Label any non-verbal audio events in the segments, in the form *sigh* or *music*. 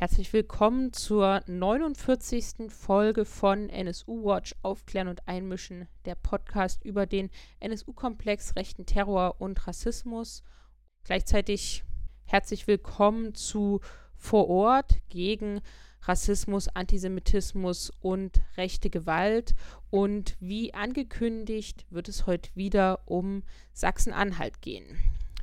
Herzlich willkommen zur 49. Folge von NSU Watch Aufklären und Einmischen, der Podcast über den NSU-Komplex rechten Terror und Rassismus. Gleichzeitig herzlich willkommen zu Vor Ort gegen Rassismus, Antisemitismus und rechte Gewalt. Und wie angekündigt wird es heute wieder um Sachsen-Anhalt gehen.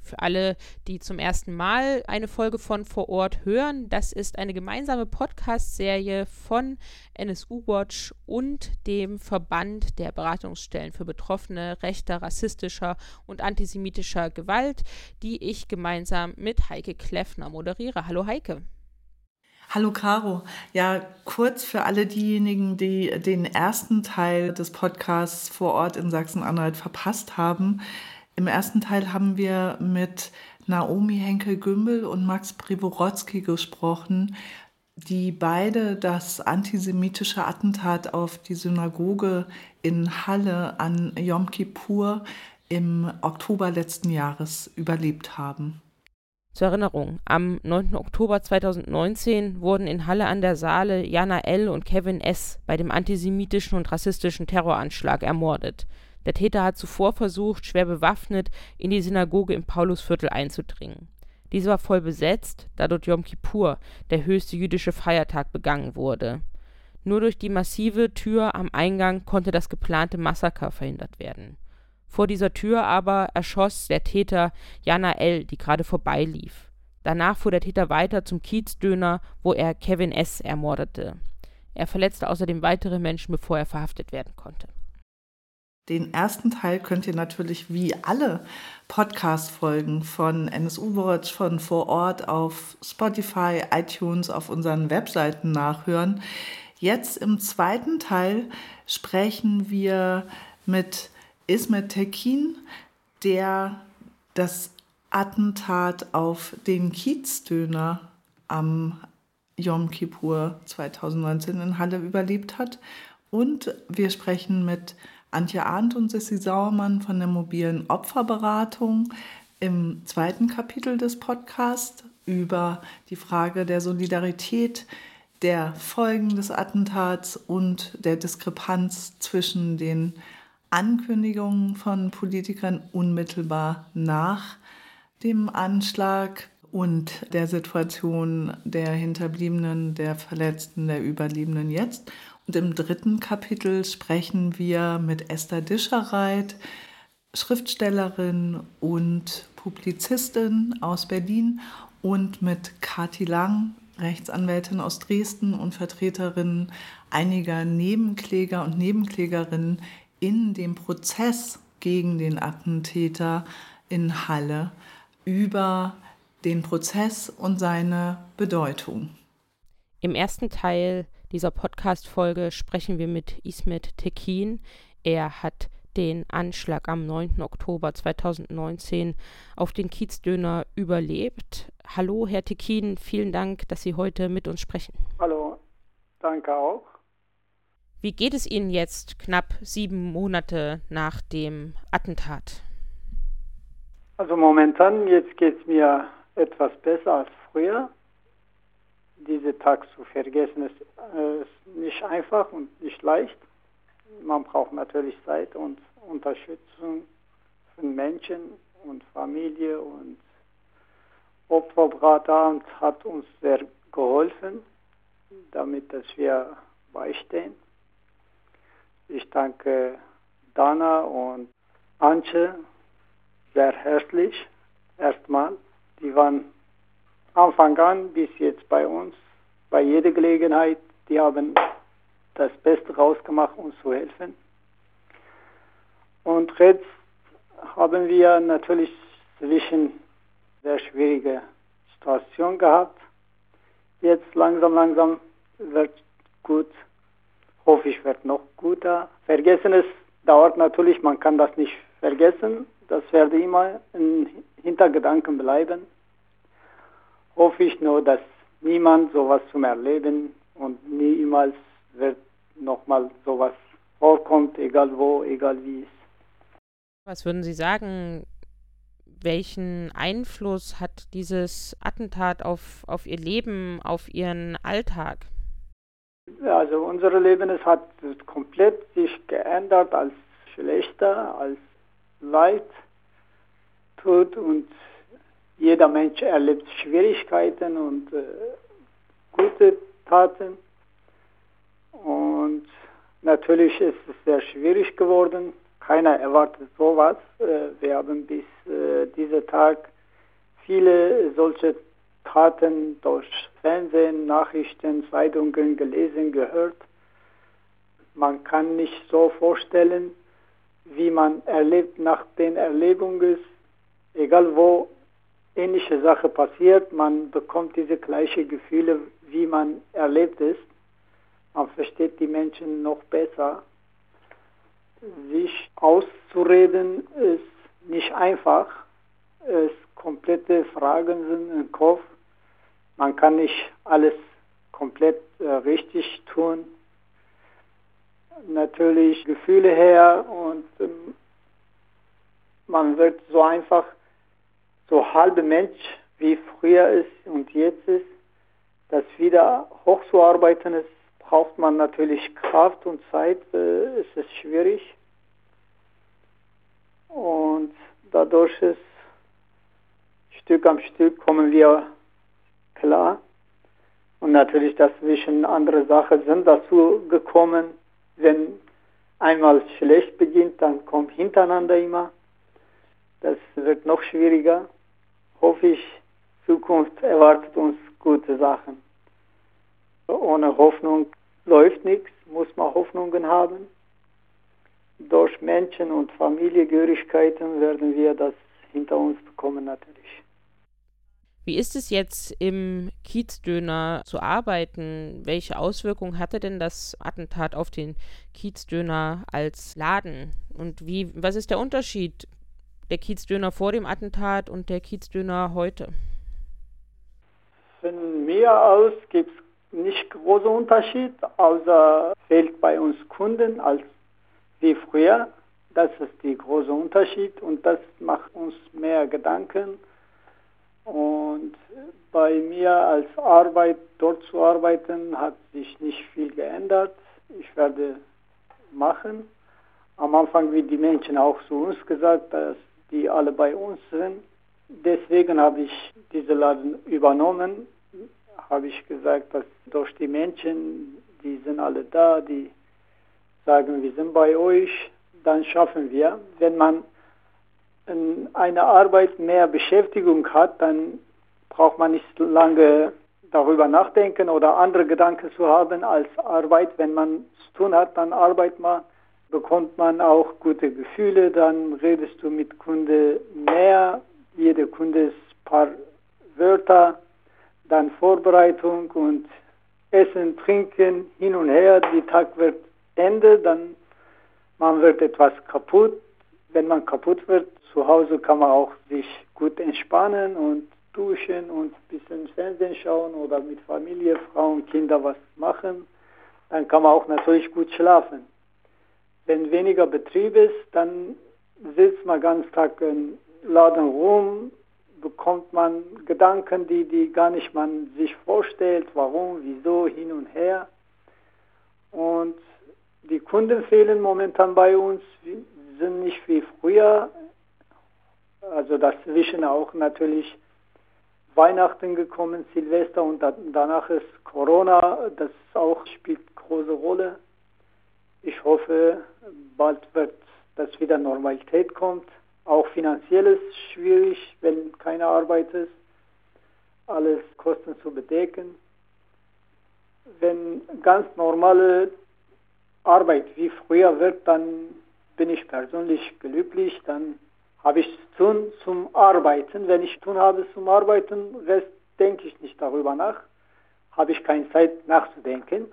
Für alle, die zum ersten Mal eine Folge von Vor Ort hören, das ist eine gemeinsame Podcast-Serie von NSU Watch und dem Verband der Beratungsstellen für Betroffene rechter, rassistischer und antisemitischer Gewalt, die ich gemeinsam mit Heike Kleffner moderiere. Hallo Heike. Hallo Caro. Ja, kurz für alle diejenigen, die den ersten Teil des Podcasts vor Ort in Sachsen-Anhalt verpasst haben. Im ersten Teil haben wir mit Naomi Henkel-Gümbel und Max Privorotsky gesprochen, die beide das antisemitische Attentat auf die Synagoge in Halle an Yom Kippur im Oktober letzten Jahres überlebt haben. Zur Erinnerung, am 9. Oktober 2019 wurden in Halle an der Saale Jana L. und Kevin S. bei dem antisemitischen und rassistischen Terroranschlag ermordet. Der Täter hat zuvor versucht, schwer bewaffnet in die Synagoge im Paulusviertel einzudringen. Diese war voll besetzt, da dort Yom Kippur, der höchste jüdische Feiertag, begangen wurde. Nur durch die massive Tür am Eingang konnte das geplante Massaker verhindert werden. Vor dieser Tür aber erschoss der Täter Jana L., die gerade vorbeilief. Danach fuhr der Täter weiter zum Kiezdöner, wo er Kevin S. ermordete. Er verletzte außerdem weitere Menschen, bevor er verhaftet werden konnte. Den ersten Teil könnt ihr natürlich wie alle Podcast-Folgen von NSU Watch von vor Ort auf Spotify, iTunes, auf unseren Webseiten nachhören. Jetzt im zweiten Teil sprechen wir mit Ismet Tekin, der das Attentat auf den Kiezdöner am Yom Kippur 2019 in Halle überlebt hat. Und wir sprechen mit Antje Arndt und Sissi Sauermann von der mobilen Opferberatung im zweiten Kapitel des Podcasts über die Frage der Solidarität, der Folgen des Attentats und der Diskrepanz zwischen den Ankündigungen von Politikern unmittelbar nach dem Anschlag und der Situation der Hinterbliebenen, der Verletzten, der Überlebenden jetzt und im dritten Kapitel sprechen wir mit Esther Dischereit, Schriftstellerin und Publizistin aus Berlin und mit Kati Lang, Rechtsanwältin aus Dresden und Vertreterin einiger Nebenkläger und Nebenklägerinnen in dem Prozess gegen den Attentäter in Halle über den Prozess und seine Bedeutung. Im ersten Teil dieser Podcast-Folge sprechen wir mit Ismet Tekin. Er hat den Anschlag am 9. Oktober 2019 auf den Kiezdöner überlebt. Hallo, Herr Tekin, vielen Dank, dass Sie heute mit uns sprechen. Hallo, danke auch. Wie geht es Ihnen jetzt, knapp sieben Monate nach dem Attentat? Also momentan, jetzt geht es mir etwas besser als früher diese Tag zu vergessen ist, äh, ist nicht einfach und nicht leicht. Man braucht natürlich Zeit und Unterstützung von Menschen und Familie und Opferbratamt hat uns sehr geholfen, damit dass wir beistehen. Ich danke Dana und Antje sehr herzlich erstmal. Die waren Anfang an bis jetzt bei uns, bei jeder Gelegenheit, die haben das Beste rausgemacht, uns zu helfen. Und jetzt haben wir natürlich zwischen sehr schwierige Situation gehabt. Jetzt langsam, langsam wird gut. Hoffe ich, wird noch guter. Vergessen dauert natürlich, man kann das nicht vergessen. Das werde immer in Hintergedanken bleiben hoffe ich nur, dass niemand sowas zum Erleben und niemals wird nochmal sowas vorkommt, egal wo, egal wie es. Was würden Sie sagen, welchen Einfluss hat dieses Attentat auf, auf Ihr Leben, auf Ihren Alltag? Also unser Leben es hat komplett sich geändert als schlechter, als Leid tut und jeder Mensch erlebt Schwierigkeiten und äh, gute Taten. Und natürlich ist es sehr schwierig geworden. Keiner erwartet sowas. Äh, wir haben bis äh, dieser Tag viele solche Taten durch Fernsehen, Nachrichten, Zeitungen gelesen, gehört. Man kann nicht so vorstellen, wie man erlebt nach den Erlebungen, egal wo ähnliche Sache passiert, man bekommt diese gleichen Gefühle, wie man erlebt ist. Man versteht die Menschen noch besser. Sich auszureden ist nicht einfach. Es komplette Fragen sind im Kopf. Man kann nicht alles komplett äh, richtig tun. Natürlich Gefühle her und ähm, man wird so einfach so halbe Mensch wie früher ist und jetzt ist. Das wieder hochzuarbeiten ist, braucht man natürlich Kraft und Zeit. Äh, es schwierig. Und dadurch ist Stück am Stück kommen wir klar. Und natürlich dazwischen andere Sachen sind dazu gekommen. Wenn einmal schlecht beginnt, dann kommt hintereinander immer. Das wird noch schwieriger. Hoffe ich, Zukunft erwartet uns gute Sachen. Ohne Hoffnung läuft nichts, muss man Hoffnungen haben. Durch Menschen und Familiengehörigkeiten werden wir das hinter uns bekommen natürlich. Wie ist es jetzt im Kiezdöner zu arbeiten? Welche Auswirkungen hatte denn das Attentat auf den Kiezdöner als Laden? Und wie, was ist der Unterschied der Kiezdöner vor dem Attentat und der Kiezdöner heute? Von mir aus gibt es nicht großen Unterschied, außer fehlt bei uns Kunden als wie früher. Das ist der große Unterschied und das macht uns mehr Gedanken und bei mir als Arbeit, dort zu arbeiten, hat sich nicht viel geändert. Ich werde machen. Am Anfang, wie die Menschen auch zu uns gesagt, dass die alle bei uns sind. Deswegen habe ich diesen Laden übernommen. Habe ich gesagt, dass durch die Menschen, die sind alle da, die sagen, wir sind bei euch, dann schaffen wir. Wenn man eine Arbeit mehr Beschäftigung hat, dann braucht man nicht lange darüber nachdenken oder andere Gedanken zu haben als Arbeit. Wenn man es tun hat, dann arbeitet man, bekommt man auch gute Gefühle, dann redest du mit Kunde mehr, jeder Kunde ist ein paar Wörter, dann Vorbereitung und Essen, Trinken, hin und her, die Tag wird Ende, dann man wird etwas kaputt. Wenn man kaputt wird, zu Hause kann man auch sich gut entspannen und duschen und ein bisschen Fernsehen schauen oder mit Familie, Frauen, Kinder was machen. Dann kann man auch natürlich gut schlafen. Wenn weniger Betrieb ist, dann sitzt man ganz Tag im Laden rum, bekommt man Gedanken, die, die gar nicht man sich vorstellt, warum, wieso, hin und her. Und die Kunden fehlen momentan bei uns, sind nicht wie früher also dazwischen auch natürlich Weihnachten gekommen, Silvester und danach ist Corona, das auch spielt große Rolle. Ich hoffe, bald wird das wieder Normalität kommt. Auch finanziell ist schwierig, wenn keine Arbeit ist, alles Kosten zu bedecken. Wenn ganz normale Arbeit wie früher wird, dann bin ich persönlich glücklich, dann habe ich tun zum Arbeiten. Wenn ich tun habe zum Arbeiten, Rest denke ich nicht darüber nach. Habe ich keine Zeit nachzudenken.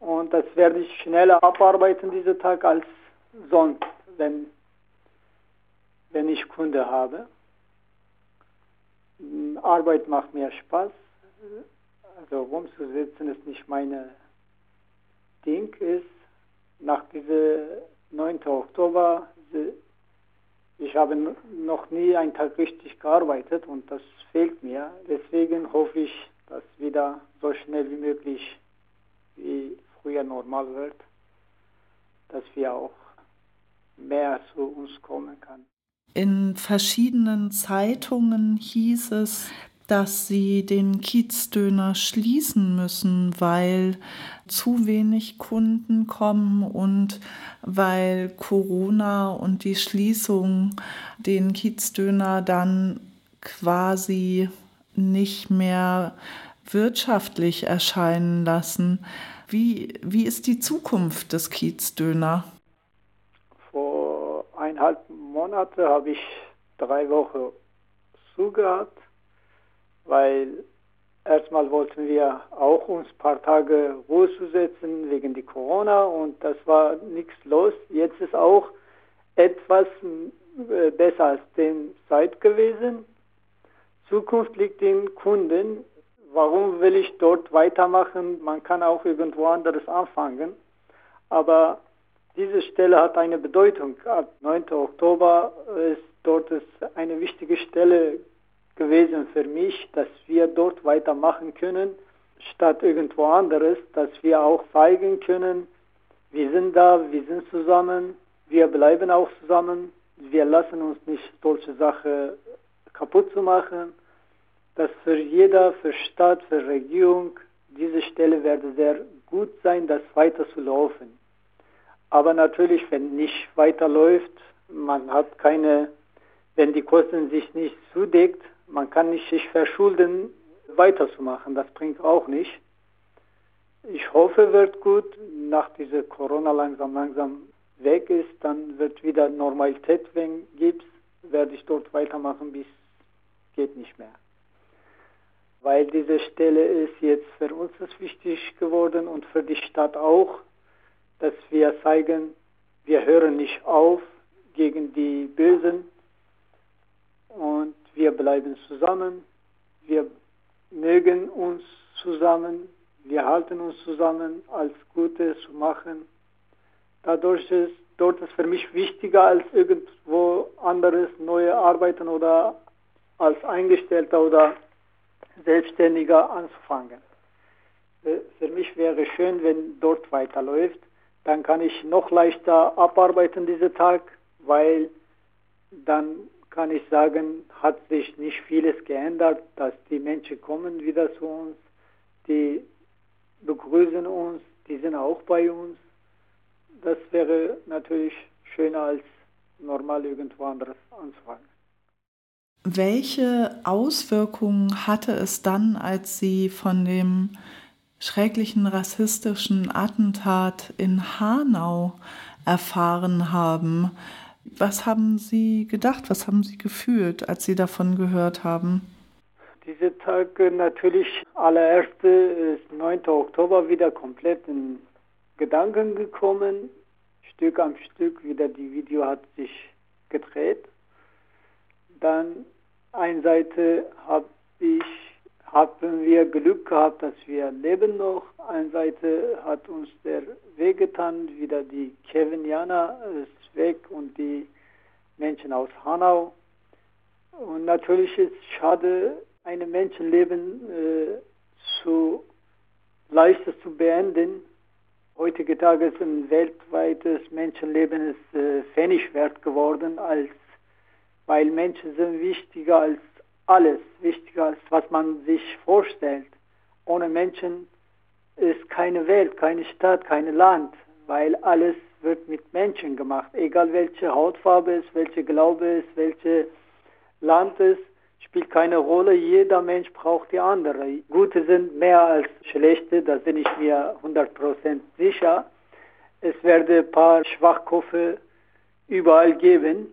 Und das werde ich schneller abarbeiten diesen Tag als sonst, wenn, wenn ich Kunde habe. Arbeit macht mir Spaß. Also rumzusitzen ist nicht meine Ding. Ist nach diesem 9. Oktober ich habe noch nie einen Tag richtig gearbeitet und das fehlt mir. Deswegen hoffe ich, dass wieder so schnell wie möglich wie früher normal wird, dass wir auch mehr zu uns kommen kann. In verschiedenen Zeitungen hieß es, dass sie den Kiezdöner schließen müssen, weil zu wenig Kunden kommen und weil Corona und die Schließung den Kiezdöner dann quasi nicht mehr wirtschaftlich erscheinen lassen. Wie, wie ist die Zukunft des Kiezdöner? Vor eineinhalb Monaten habe ich drei Wochen zugehabt weil erstmal wollten wir auch uns ein paar Tage Ruhe zu setzen wegen die Corona und das war nichts los. Jetzt ist auch etwas äh, besser als den Zeit gewesen. Zukunft liegt in Kunden. Warum will ich dort weitermachen? Man kann auch irgendwo anderes anfangen. Aber diese Stelle hat eine Bedeutung. Ab 9. Oktober ist dort ist eine wichtige Stelle gewesen für mich, dass wir dort weitermachen können, statt irgendwo anderes, dass wir auch zeigen können, wir sind da, wir sind zusammen, wir bleiben auch zusammen, wir lassen uns nicht solche Sachen kaputt zu machen, dass für jeder, für Stadt, für Regierung, diese Stelle werde sehr gut sein, das weiter zu laufen. Aber natürlich, wenn nicht weiterläuft, man hat keine, wenn die Kosten sich nicht zudeckt, man kann nicht sich verschulden, weiterzumachen. Das bringt auch nicht. Ich hoffe, wird gut. Nach dieser Corona langsam, langsam weg ist, dann wird wieder Normalität, wenn gibt, werde ich dort weitermachen, bis geht nicht mehr. Weil diese Stelle ist jetzt für uns wichtig geworden und für die Stadt auch, dass wir zeigen, wir hören nicht auf gegen die Bösen und wir bleiben zusammen, wir mögen uns zusammen, wir halten uns zusammen, als Gutes zu machen. Dadurch ist dort ist für mich wichtiger als irgendwo anderes neue Arbeiten oder als Eingestellter oder Selbstständiger anzufangen. Für mich wäre schön, wenn dort weiterläuft. Dann kann ich noch leichter abarbeiten diesen Tag, weil dann kann ich sagen, hat sich nicht vieles geändert, dass die Menschen kommen wieder zu uns, die begrüßen uns, die sind auch bei uns. Das wäre natürlich schöner als normal irgendwo anderes anzufangen. Welche Auswirkungen hatte es dann, als Sie von dem schrecklichen rassistischen Attentat in Hanau erfahren haben? Was haben Sie gedacht, was haben Sie gefühlt, als Sie davon gehört haben? Diese Tage natürlich, allererste ist 9. Oktober wieder komplett in Gedanken gekommen. Stück am Stück wieder die Video hat sich gedreht. Dann eine Seite habe ich haben wir Glück gehabt, dass wir leben noch. Eine Seite hat uns der wehgetan, wieder die Kevinianer ist weg und die Menschen aus Hanau. Und natürlich ist es schade, ein Menschenleben äh, zu leichter zu beenden. Heutige Tage ist ein weltweites Menschenleben ist äh, wert geworden, als, weil Menschen sind wichtiger als alles, wichtiger als was man sich vorstellt. Ohne Menschen ist keine Welt, keine Stadt, kein Land, weil alles wird mit Menschen gemacht. Egal welche Hautfarbe ist, welche Glaube ist, welche Land ist, spielt keine Rolle. Jeder Mensch braucht die andere. Gute sind mehr als schlechte, da bin ich mir 100% sicher. Es werde ein paar Schwachköpfe überall geben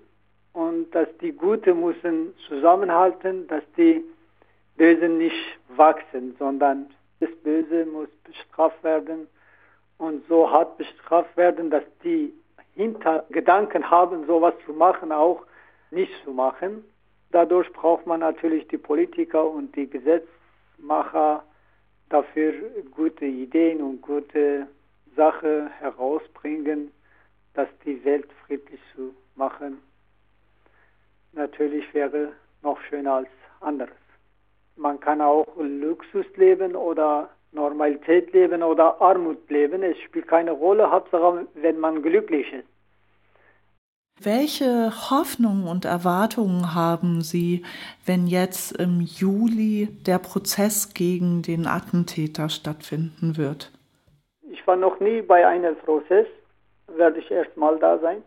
und dass die Gute müssen zusammenhalten, dass die Bösen nicht wachsen, sondern das Böse muss bestraft werden und so hart bestraft werden, dass die Hintergedanken haben, sowas zu machen, auch nicht zu machen. Dadurch braucht man natürlich die Politiker und die Gesetzmacher dafür gute Ideen und gute Sachen herausbringen, dass die Welt friedlich zu machen natürlich wäre noch schöner als anderes. Man kann auch Luxus leben oder Normalität leben oder Armut leben. Es spielt keine Rolle, Hauptsache, wenn man glücklich ist. Welche Hoffnungen und Erwartungen haben Sie, wenn jetzt im Juli der Prozess gegen den Attentäter stattfinden wird? Ich war noch nie bei einem Prozess, werde ich erst mal da sein.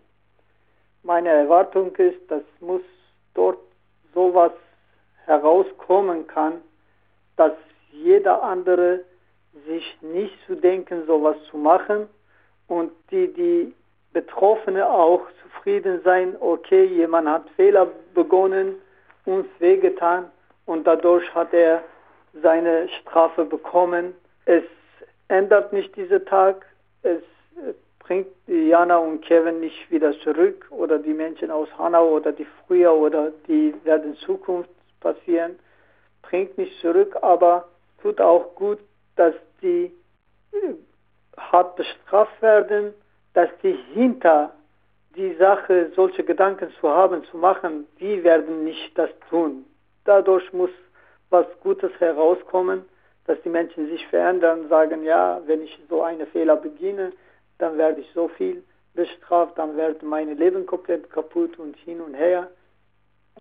Meine Erwartung ist, dass muss dort sowas herauskommen kann, dass jeder andere sich nicht zu denken, sowas zu machen und die, die Betroffene auch zufrieden sein, okay, jemand hat Fehler begonnen, uns wehgetan und dadurch hat er seine Strafe bekommen. Es ändert nicht dieser Tag, es bringt Jana und Kevin nicht wieder zurück oder die Menschen aus Hanau oder die früher oder die werden in Zukunft passieren, bringt nicht zurück, aber tut auch gut, dass die äh, hart bestraft werden, dass die hinter die Sache, solche Gedanken zu haben, zu machen, die werden nicht das tun. Dadurch muss was Gutes herauskommen, dass die Menschen sich verändern, sagen, ja, wenn ich so eine Fehler beginne, dann werde ich so viel bestraft, dann wird mein Leben komplett kaputt und hin und her.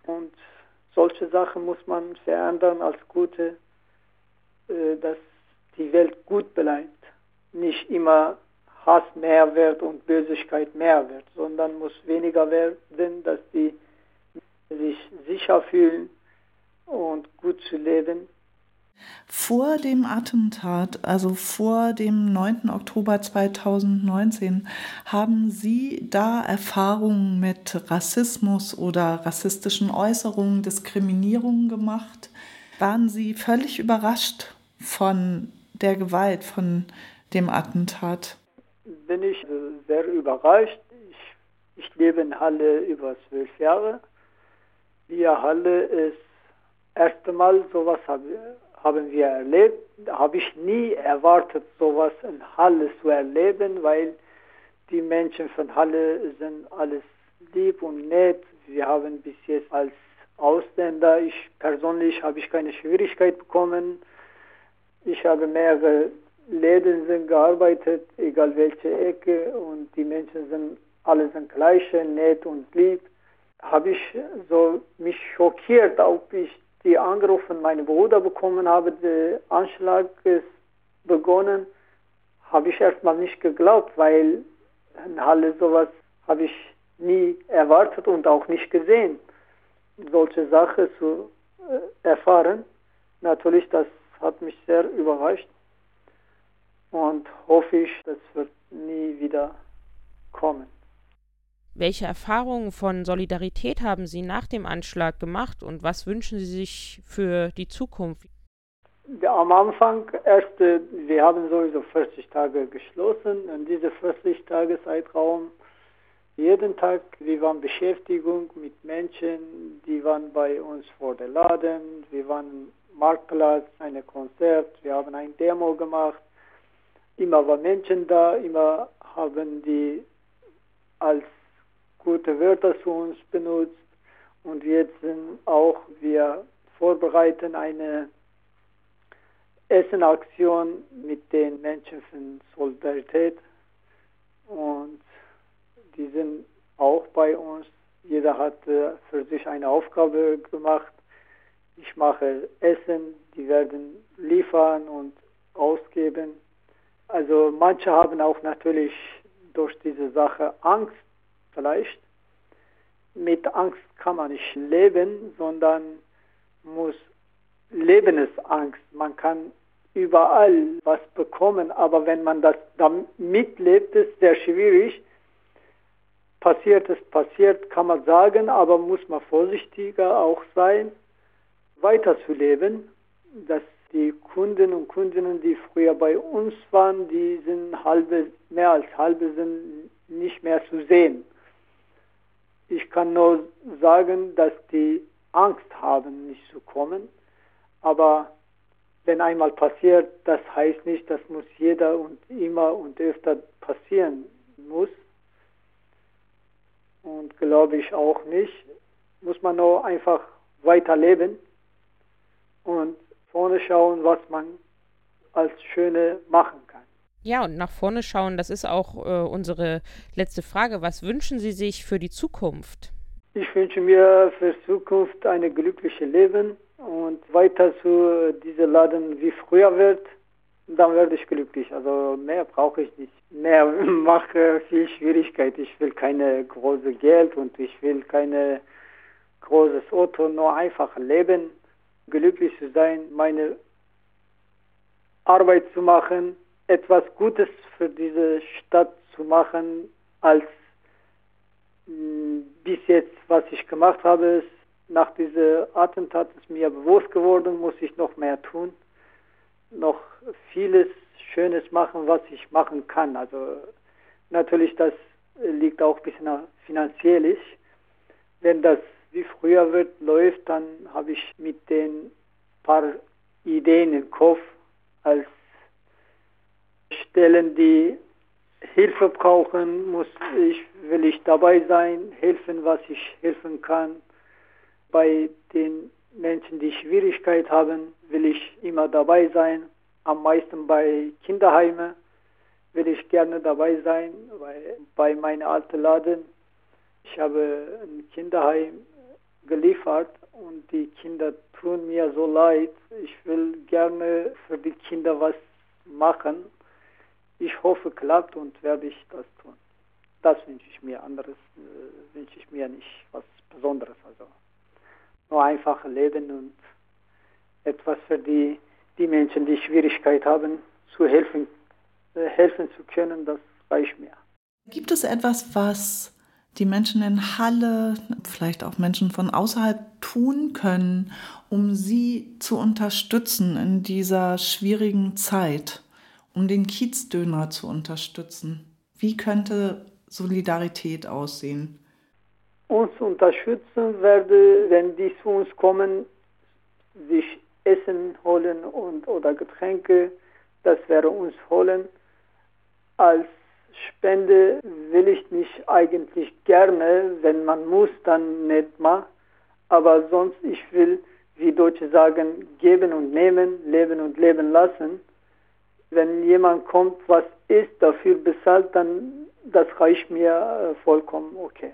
Und solche Sachen muss man verändern als gute, äh, dass die Welt gut bleibt. Nicht immer Hass mehr wird und Bösigkeit mehr wird, sondern muss weniger werden, dass die sich sicher fühlen und gut zu leben. Vor dem Attentat, also vor dem 9. Oktober 2019, haben Sie da Erfahrungen mit Rassismus oder rassistischen Äußerungen, Diskriminierungen gemacht? Waren Sie völlig überrascht von der Gewalt, von dem Attentat? Bin ich sehr überrascht. Ich, ich lebe in Halle über zwölf Jahre. Die Halle ist erste Mal sowas habe, haben wir erlebt. Habe ich nie erwartet, sowas in Halle zu erleben, weil die Menschen von Halle sind alles lieb und nett. Wir haben bis jetzt als Ausländer, ich persönlich habe ich keine Schwierigkeit bekommen. Ich habe mehrere Läden sind gearbeitet, egal welche Ecke, und die Menschen sind alle sind gleiche, nett und lieb. Habe ich so mich schockiert, ob ich die Anruf von Bruder bekommen habe, der Anschlag ist begonnen, habe ich erstmal nicht geglaubt, weil in Halle sowas habe ich nie erwartet und auch nicht gesehen. Solche Sachen zu äh, erfahren, natürlich, das hat mich sehr überrascht und hoffe ich, das wird nie wieder kommen. Welche Erfahrungen von Solidarität haben Sie nach dem Anschlag gemacht und was wünschen Sie sich für die Zukunft? Am Anfang, erst, wir haben sowieso 40 Tage geschlossen. In diesem 40 Tage Zeitraum, jeden Tag, wir waren Beschäftigung mit Menschen, die waren bei uns vor der Laden, wir waren Marktplatz, ein Konzert, wir haben ein Demo gemacht. Immer waren Menschen da, immer haben die als gute Wörter zu uns benutzt. Und jetzt sind auch wir vorbereiten eine Essenaktion mit den Menschen von Solidarität. Und die sind auch bei uns. Jeder hat für sich eine Aufgabe gemacht ich mache Essen, die werden liefern und ausgeben. Also manche haben auch natürlich durch diese Sache Angst vielleicht. Mit Angst kann man nicht leben, sondern muss Leben ist Angst. Man kann überall was bekommen, aber wenn man das damit lebt, ist sehr schwierig. Passiert es passiert, kann man sagen, aber muss man vorsichtiger auch sein weiterzuleben, dass die Kunden und Kundinnen, die früher bei uns waren, die sind halbe, mehr als halbe sind nicht mehr zu sehen. Ich kann nur sagen, dass die Angst haben, nicht zu kommen. Aber wenn einmal passiert, das heißt nicht, das muss jeder und immer und öfter passieren muss. Und glaube ich auch nicht. muss man nur einfach weiterleben und vorne schauen, was man als Schöne machen kann. Ja, und nach vorne schauen, das ist auch äh, unsere letzte Frage. Was wünschen Sie sich für die Zukunft? Ich wünsche mir für die Zukunft ein glückliches Leben und weiter zu diesem Laden wie früher wird. Dann werde ich glücklich. Also mehr brauche ich nicht. Mehr *laughs* mache viel Schwierigkeit. Ich will keine große Geld und ich will keine großes Auto, nur einfach leben, glücklich zu sein, meine Arbeit zu machen etwas Gutes für diese Stadt zu machen, als mh, bis jetzt, was ich gemacht habe, nach diesem Attentat ist mir bewusst geworden, muss ich noch mehr tun, noch vieles Schönes machen, was ich machen kann. Also natürlich, das liegt auch ein bisschen finanziell. Wenn das wie früher wird, läuft, dann habe ich mit den paar Ideen im Kopf als Stellen, die Hilfe brauchen, muss ich, will ich dabei sein, helfen, was ich helfen kann. Bei den Menschen, die Schwierigkeit haben, will ich immer dabei sein. Am meisten bei Kinderheimen will ich gerne dabei sein, weil bei meinem alten Laden, ich habe ein Kinderheim geliefert und die Kinder tun mir so leid. Ich will gerne für die Kinder was machen ich hoffe, klappt und werde ich das tun. Das wünsche ich mir. Anderes äh, wünsche ich mir nicht was Besonderes. Also nur einfach leben und etwas für die, die Menschen, die Schwierigkeit haben, zu helfen, äh, helfen zu können, das reicht mir. Gibt es etwas, was die Menschen in Halle, vielleicht auch Menschen von außerhalb tun können, um sie zu unterstützen in dieser schwierigen Zeit? Um den Kiezdöner zu unterstützen? Wie könnte Solidarität aussehen? Uns unterstützen werde, wenn die zu uns kommen, sich Essen holen und, oder Getränke, das wäre uns holen. Als Spende will ich nicht eigentlich gerne, wenn man muss, dann nicht mal. Aber sonst, ich will, wie Deutsche sagen, geben und nehmen, leben und leben lassen wenn jemand kommt, was ist, dafür bezahlt, dann das reicht mir äh, vollkommen okay.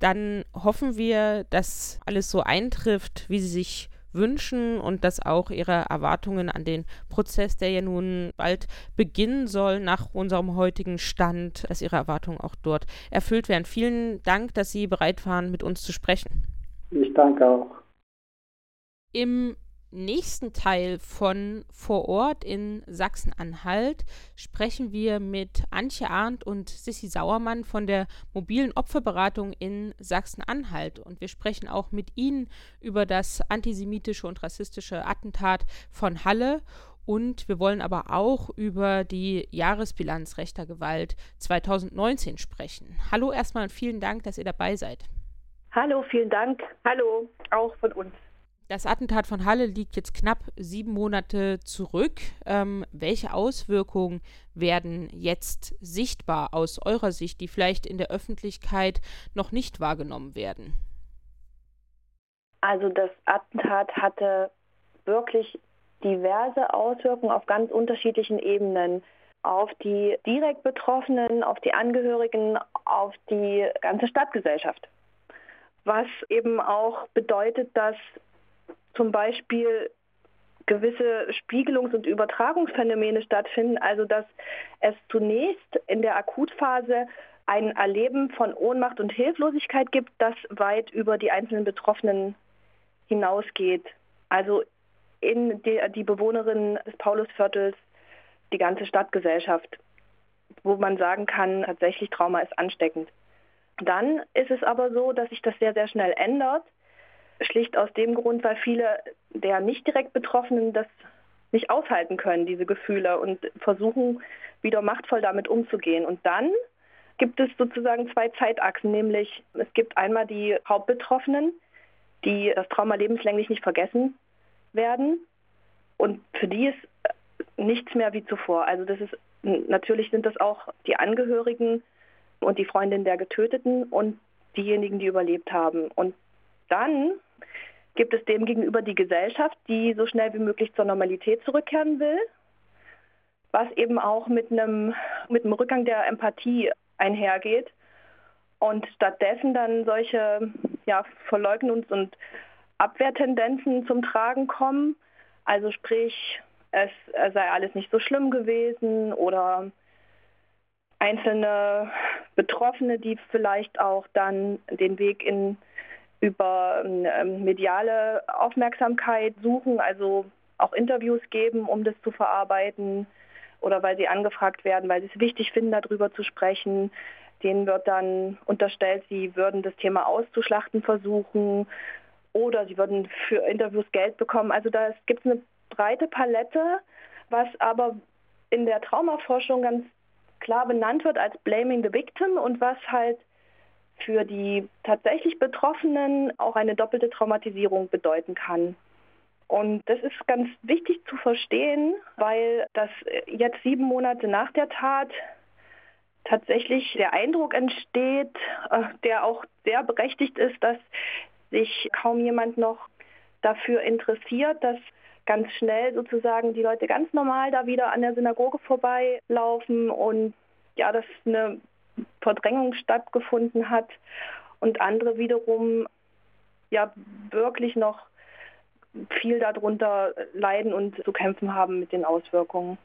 Dann hoffen wir, dass alles so eintrifft, wie Sie sich wünschen und dass auch Ihre Erwartungen an den Prozess, der ja nun bald beginnen soll nach unserem heutigen Stand, dass Ihre Erwartungen auch dort erfüllt werden. Vielen Dank, dass Sie bereit waren, mit uns zu sprechen. Ich danke auch. Im nächsten Teil von Vor Ort in Sachsen-Anhalt sprechen wir mit Antje Arndt und Sissi Sauermann von der mobilen Opferberatung in Sachsen-Anhalt. Und wir sprechen auch mit ihnen über das antisemitische und rassistische Attentat von Halle. Und wir wollen aber auch über die Jahresbilanz rechter Gewalt 2019 sprechen. Hallo erstmal und vielen Dank, dass ihr dabei seid. Hallo, vielen Dank. Hallo, auch von uns. Das Attentat von Halle liegt jetzt knapp sieben Monate zurück. Ähm, welche Auswirkungen werden jetzt sichtbar aus eurer Sicht, die vielleicht in der Öffentlichkeit noch nicht wahrgenommen werden? Also das Attentat hatte wirklich diverse Auswirkungen auf ganz unterschiedlichen Ebenen. Auf die direkt Betroffenen, auf die Angehörigen, auf die ganze Stadtgesellschaft. Was eben auch bedeutet, dass zum Beispiel gewisse Spiegelungs- und Übertragungsphänomene stattfinden, also dass es zunächst in der Akutphase ein Erleben von Ohnmacht und Hilflosigkeit gibt, das weit über die einzelnen Betroffenen hinausgeht. Also in die, die Bewohnerinnen des Paulusviertels, die ganze Stadtgesellschaft, wo man sagen kann, tatsächlich Trauma ist ansteckend. Dann ist es aber so, dass sich das sehr, sehr schnell ändert Schlicht aus dem Grund, weil viele der nicht direkt Betroffenen das nicht aushalten können, diese Gefühle, und versuchen wieder machtvoll damit umzugehen. Und dann gibt es sozusagen zwei Zeitachsen, nämlich es gibt einmal die Hauptbetroffenen, die das Trauma lebenslänglich nicht vergessen werden. Und für die ist nichts mehr wie zuvor. Also das ist natürlich sind das auch die Angehörigen und die Freundin der Getöteten und diejenigen, die überlebt haben. Und dann gibt es dem gegenüber die Gesellschaft, die so schnell wie möglich zur Normalität zurückkehren will, was eben auch mit einem, mit einem Rückgang der Empathie einhergeht und stattdessen dann solche ja, Verleugnungs- und Abwehrtendenzen zum Tragen kommen. Also sprich, es sei alles nicht so schlimm gewesen oder einzelne Betroffene, die vielleicht auch dann den Weg in über ähm, mediale Aufmerksamkeit suchen, also auch Interviews geben, um das zu verarbeiten oder weil sie angefragt werden, weil sie es wichtig finden, darüber zu sprechen. Denen wird dann unterstellt, sie würden das Thema auszuschlachten versuchen oder sie würden für Interviews Geld bekommen. Also da gibt es eine breite Palette, was aber in der Traumaforschung ganz klar benannt wird als Blaming the Victim und was halt für die tatsächlich Betroffenen auch eine doppelte Traumatisierung bedeuten kann. Und das ist ganz wichtig zu verstehen, weil das jetzt sieben Monate nach der Tat tatsächlich der Eindruck entsteht, äh, der auch sehr berechtigt ist, dass sich kaum jemand noch dafür interessiert, dass ganz schnell sozusagen die Leute ganz normal da wieder an der Synagoge vorbeilaufen und ja, dass eine Verdrängung stattgefunden hat und andere wiederum ja wirklich noch viel darunter leiden und zu kämpfen haben mit den Auswirkungen.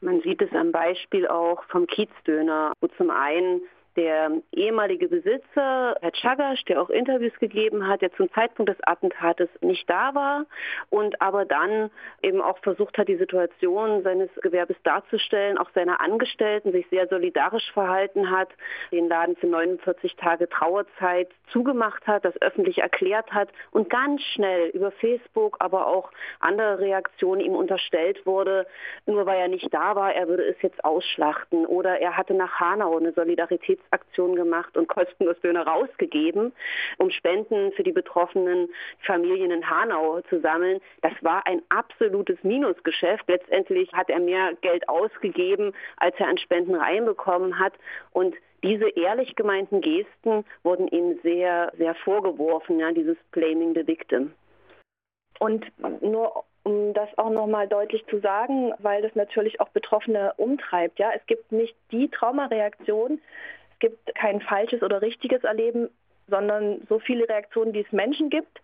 Man sieht es am Beispiel auch vom Kiezdöner, wo zum einen der ehemalige Besitzer, Herr Chagasch, der auch Interviews gegeben hat, der zum Zeitpunkt des Attentates nicht da war und aber dann eben auch versucht hat, die Situation seines Gewerbes darzustellen, auch seine Angestellten sich sehr solidarisch verhalten hat, den Laden für 49 Tage Trauerzeit zugemacht hat, das öffentlich erklärt hat und ganz schnell über Facebook, aber auch andere Reaktionen ihm unterstellt wurde, nur weil er nicht da war, er würde es jetzt ausschlachten. Oder er hatte nach Hanau eine Solidaritäts Aktion gemacht und kostenlos Döner rausgegeben, um Spenden für die betroffenen Familien in Hanau zu sammeln. Das war ein absolutes Minusgeschäft. Letztendlich hat er mehr Geld ausgegeben, als er an Spenden reinbekommen hat. Und diese ehrlich gemeinten Gesten wurden ihm sehr, sehr vorgeworfen, ja, dieses Blaming the Victim. Und nur um das auch nochmal deutlich zu sagen, weil das natürlich auch Betroffene umtreibt. Ja, es gibt nicht die Traumareaktion, es gibt kein falsches oder richtiges Erleben, sondern so viele Reaktionen, die es Menschen gibt.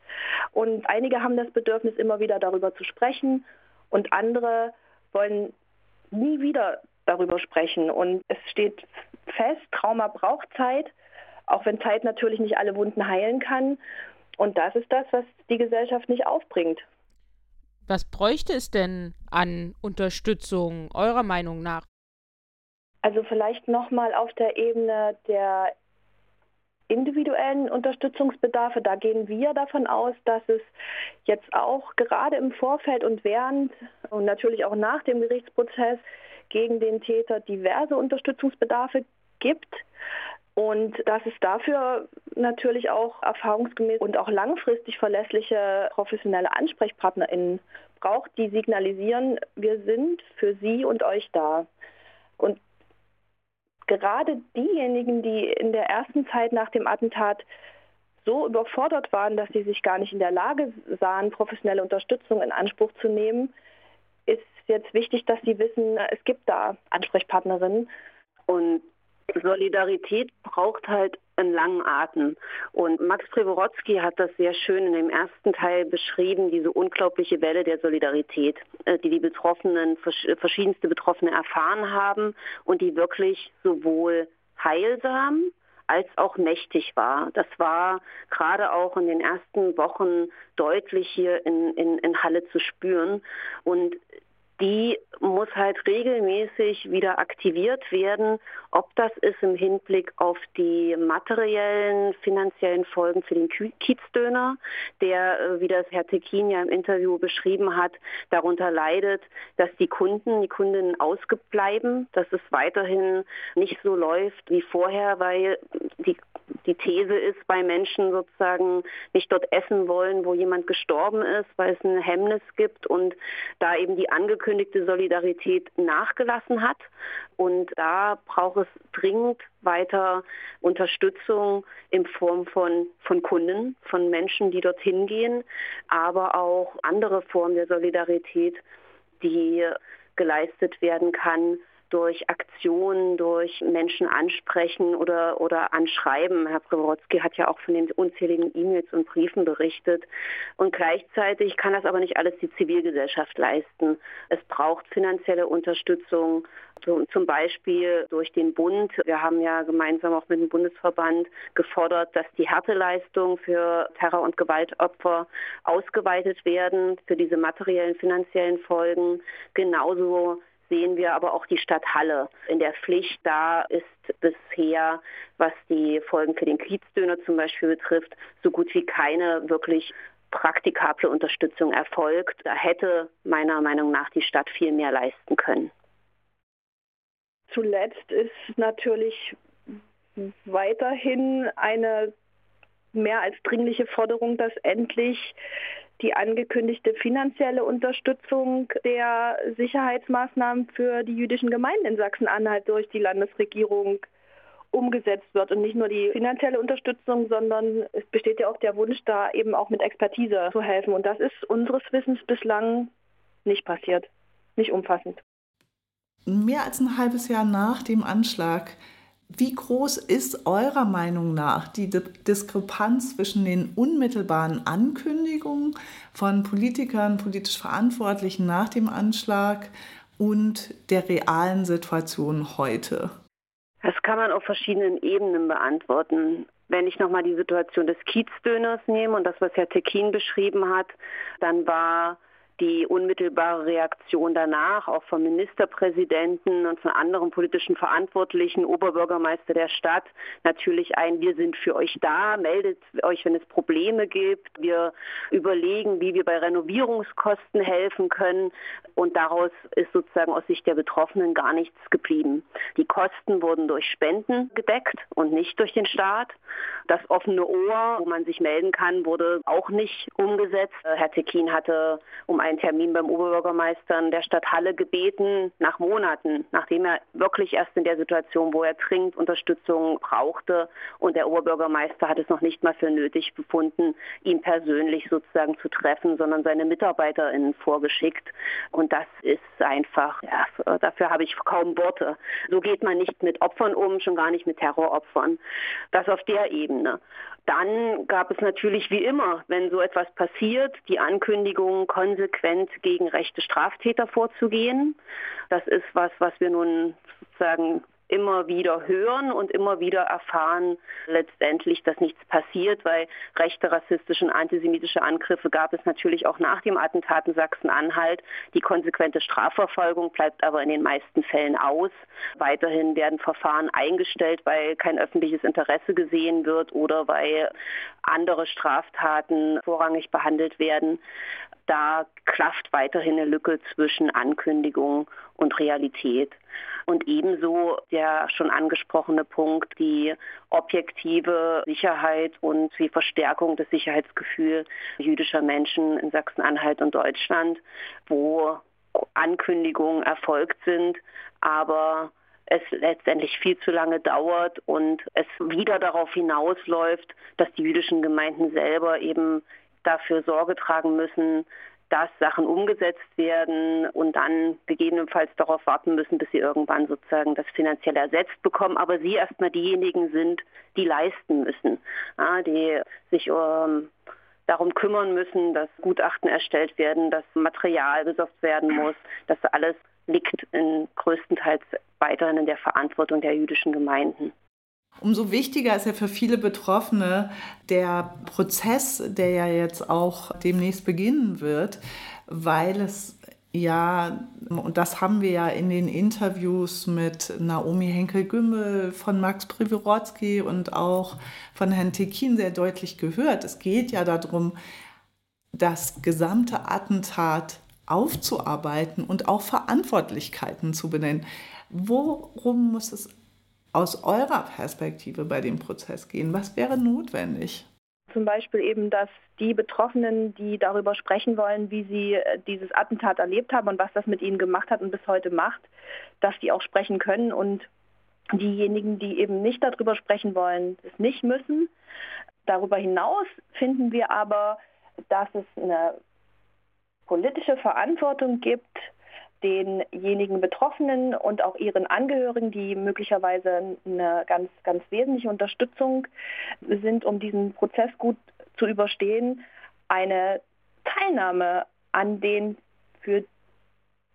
Und einige haben das Bedürfnis, immer wieder darüber zu sprechen und andere wollen nie wieder darüber sprechen. Und es steht fest, Trauma braucht Zeit, auch wenn Zeit natürlich nicht alle Wunden heilen kann. Und das ist das, was die Gesellschaft nicht aufbringt. Was bräuchte es denn an Unterstützung eurer Meinung nach? Also vielleicht nochmal auf der Ebene der individuellen Unterstützungsbedarfe. Da gehen wir davon aus, dass es jetzt auch gerade im Vorfeld und während und natürlich auch nach dem Gerichtsprozess gegen den Täter diverse Unterstützungsbedarfe gibt und dass es dafür natürlich auch erfahrungsgemäß und auch langfristig verlässliche professionelle AnsprechpartnerInnen braucht, die signalisieren, wir sind für Sie und euch da. Und gerade diejenigen, die in der ersten Zeit nach dem Attentat so überfordert waren, dass sie sich gar nicht in der Lage sahen, professionelle Unterstützung in Anspruch zu nehmen, ist jetzt wichtig, dass sie wissen, es gibt da Ansprechpartnerinnen. Und Solidarität braucht halt einen langen Atem. Und Max Preworodzki hat das sehr schön in dem ersten Teil beschrieben, diese unglaubliche Welle der Solidarität, äh, die die Betroffenen, verschiedenste Betroffene erfahren haben und die wirklich sowohl heilsam als auch mächtig war. Das war gerade auch in den ersten Wochen deutlich hier in, in, in Halle zu spüren. Und die muss halt regelmäßig wieder aktiviert werden. Ob das ist im Hinblick auf die materiellen, finanziellen Folgen für den Kiezdöner, der, äh, wie das Herr Tekin ja im Interview beschrieben hat, darunter leidet, dass die Kunden, die Kundinnen ausgebleiben, dass es weiterhin nicht so läuft wie vorher, weil die die These ist bei Menschen sozusagen nicht dort essen wollen, wo jemand gestorben ist, weil es ein Hemmnis gibt und da eben die angekündigte Solidarität nachgelassen hat. Und da braucht es dringend weiter Unterstützung in Form von, von Kunden, von Menschen, die dorthin gehen, aber auch andere Formen der Solidarität, die geleistet werden kann durch Aktionen, durch Menschen ansprechen oder, oder anschreiben. Herr Preworodzki hat ja auch von den unzähligen E-Mails und Briefen berichtet. Und gleichzeitig kann das aber nicht alles die Zivilgesellschaft leisten. Es braucht finanzielle Unterstützung, zum Beispiel durch den Bund. Wir haben ja gemeinsam auch mit dem Bundesverband gefordert, dass die Härteleistungen für Terror- und Gewaltopfer ausgeweitet werden für diese materiellen finanziellen Folgen. Genauso sehen wir aber auch die Stadt Halle in der Pflicht. Da ist bisher, was die Folgen für den Kiezdöner zum Beispiel betrifft, so gut wie keine wirklich praktikable Unterstützung erfolgt. Da hätte meiner Meinung nach die Stadt viel mehr leisten können. Zuletzt ist natürlich weiterhin eine mehr als dringliche Forderung, dass endlich die angekündigte finanzielle Unterstützung der Sicherheitsmaßnahmen für die jüdischen Gemeinden in Sachsen-Anhalt durch die Landesregierung umgesetzt wird. Und nicht nur die finanzielle Unterstützung, sondern es besteht ja auch der Wunsch, da eben auch mit Expertise zu helfen. Und das ist unseres Wissens bislang nicht passiert, nicht umfassend. Mehr als ein halbes Jahr nach dem Anschlag wie groß ist eurer Meinung nach die Diskrepanz zwischen den unmittelbaren Ankündigungen von Politikern, politisch Verantwortlichen nach dem Anschlag und der realen Situation heute? Das kann man auf verschiedenen Ebenen beantworten. Wenn ich nochmal die Situation des Kiezdöners nehme und das, was Herr Tekin beschrieben hat, dann war die unmittelbare Reaktion danach, auch vom Ministerpräsidenten und von anderen politischen Verantwortlichen, Oberbürgermeister der Stadt, natürlich ein, wir sind für euch da, meldet euch, wenn es Probleme gibt. Wir überlegen, wie wir bei Renovierungskosten helfen können. Und daraus ist sozusagen aus Sicht der Betroffenen gar nichts geblieben. Die Kosten wurden durch Spenden gedeckt und nicht durch den Staat. Das offene Ohr, wo man sich melden kann, wurde auch nicht umgesetzt. Herr Tekin hatte um ein einen Termin beim Oberbürgermeister der Stadt Halle gebeten, nach Monaten, nachdem er wirklich erst in der Situation, wo er dringend Unterstützung brauchte und der Oberbürgermeister hat es noch nicht mal für nötig befunden, ihn persönlich sozusagen zu treffen, sondern seine MitarbeiterInnen vorgeschickt. Und das ist einfach, ja, dafür habe ich kaum Worte. So geht man nicht mit Opfern um, schon gar nicht mit Terroropfern. Das auf der Ebene. Dann gab es natürlich wie immer, wenn so etwas passiert, die Ankündigung, konsequent gegen rechte Straftäter vorzugehen. Das ist was, was wir nun sozusagen immer wieder hören und immer wieder erfahren letztendlich, dass nichts passiert, weil rechte, rassistische und antisemitische Angriffe gab es natürlich auch nach dem Attentat in Sachsen-Anhalt. Die konsequente Strafverfolgung bleibt aber in den meisten Fällen aus. Weiterhin werden Verfahren eingestellt, weil kein öffentliches Interesse gesehen wird oder weil andere Straftaten vorrangig behandelt werden. Da klafft weiterhin eine Lücke zwischen Ankündigung und Realität. Und ebenso der schon angesprochene Punkt, die objektive Sicherheit und die Verstärkung des Sicherheitsgefühls jüdischer Menschen in Sachsen-Anhalt und Deutschland, wo Ankündigungen erfolgt sind, aber es letztendlich viel zu lange dauert und es wieder darauf hinausläuft, dass die jüdischen Gemeinden selber eben dafür Sorge tragen müssen, dass Sachen umgesetzt werden und dann gegebenenfalls darauf warten müssen, bis sie irgendwann sozusagen das finanziell ersetzt bekommen, aber sie erstmal diejenigen sind, die leisten müssen, die sich ähm, darum kümmern müssen, dass Gutachten erstellt werden, dass Material besorgt werden muss, dass alles liegt in größtenteils weiterhin in der Verantwortung der jüdischen Gemeinden. Umso wichtiger ist ja für viele Betroffene der Prozess, der ja jetzt auch demnächst beginnen wird, weil es ja, und das haben wir ja in den Interviews mit Naomi Henkel-Gümmel, von Max Priworodzki und auch von Herrn Tekin sehr deutlich gehört. Es geht ja darum, das gesamte Attentat aufzuarbeiten und auch Verantwortlichkeiten zu benennen. Worum muss es aus eurer Perspektive bei dem Prozess gehen? Was wäre notwendig? Zum Beispiel eben, dass die Betroffenen, die darüber sprechen wollen, wie sie äh, dieses Attentat erlebt haben und was das mit ihnen gemacht hat und bis heute macht, dass die auch sprechen können und diejenigen, die eben nicht darüber sprechen wollen, es nicht müssen. Darüber hinaus finden wir aber, dass es eine politische Verantwortung gibt, denjenigen Betroffenen und auch ihren Angehörigen, die möglicherweise eine ganz, ganz wesentliche Unterstützung sind, um diesen Prozess gut zu überstehen, eine Teilnahme an den für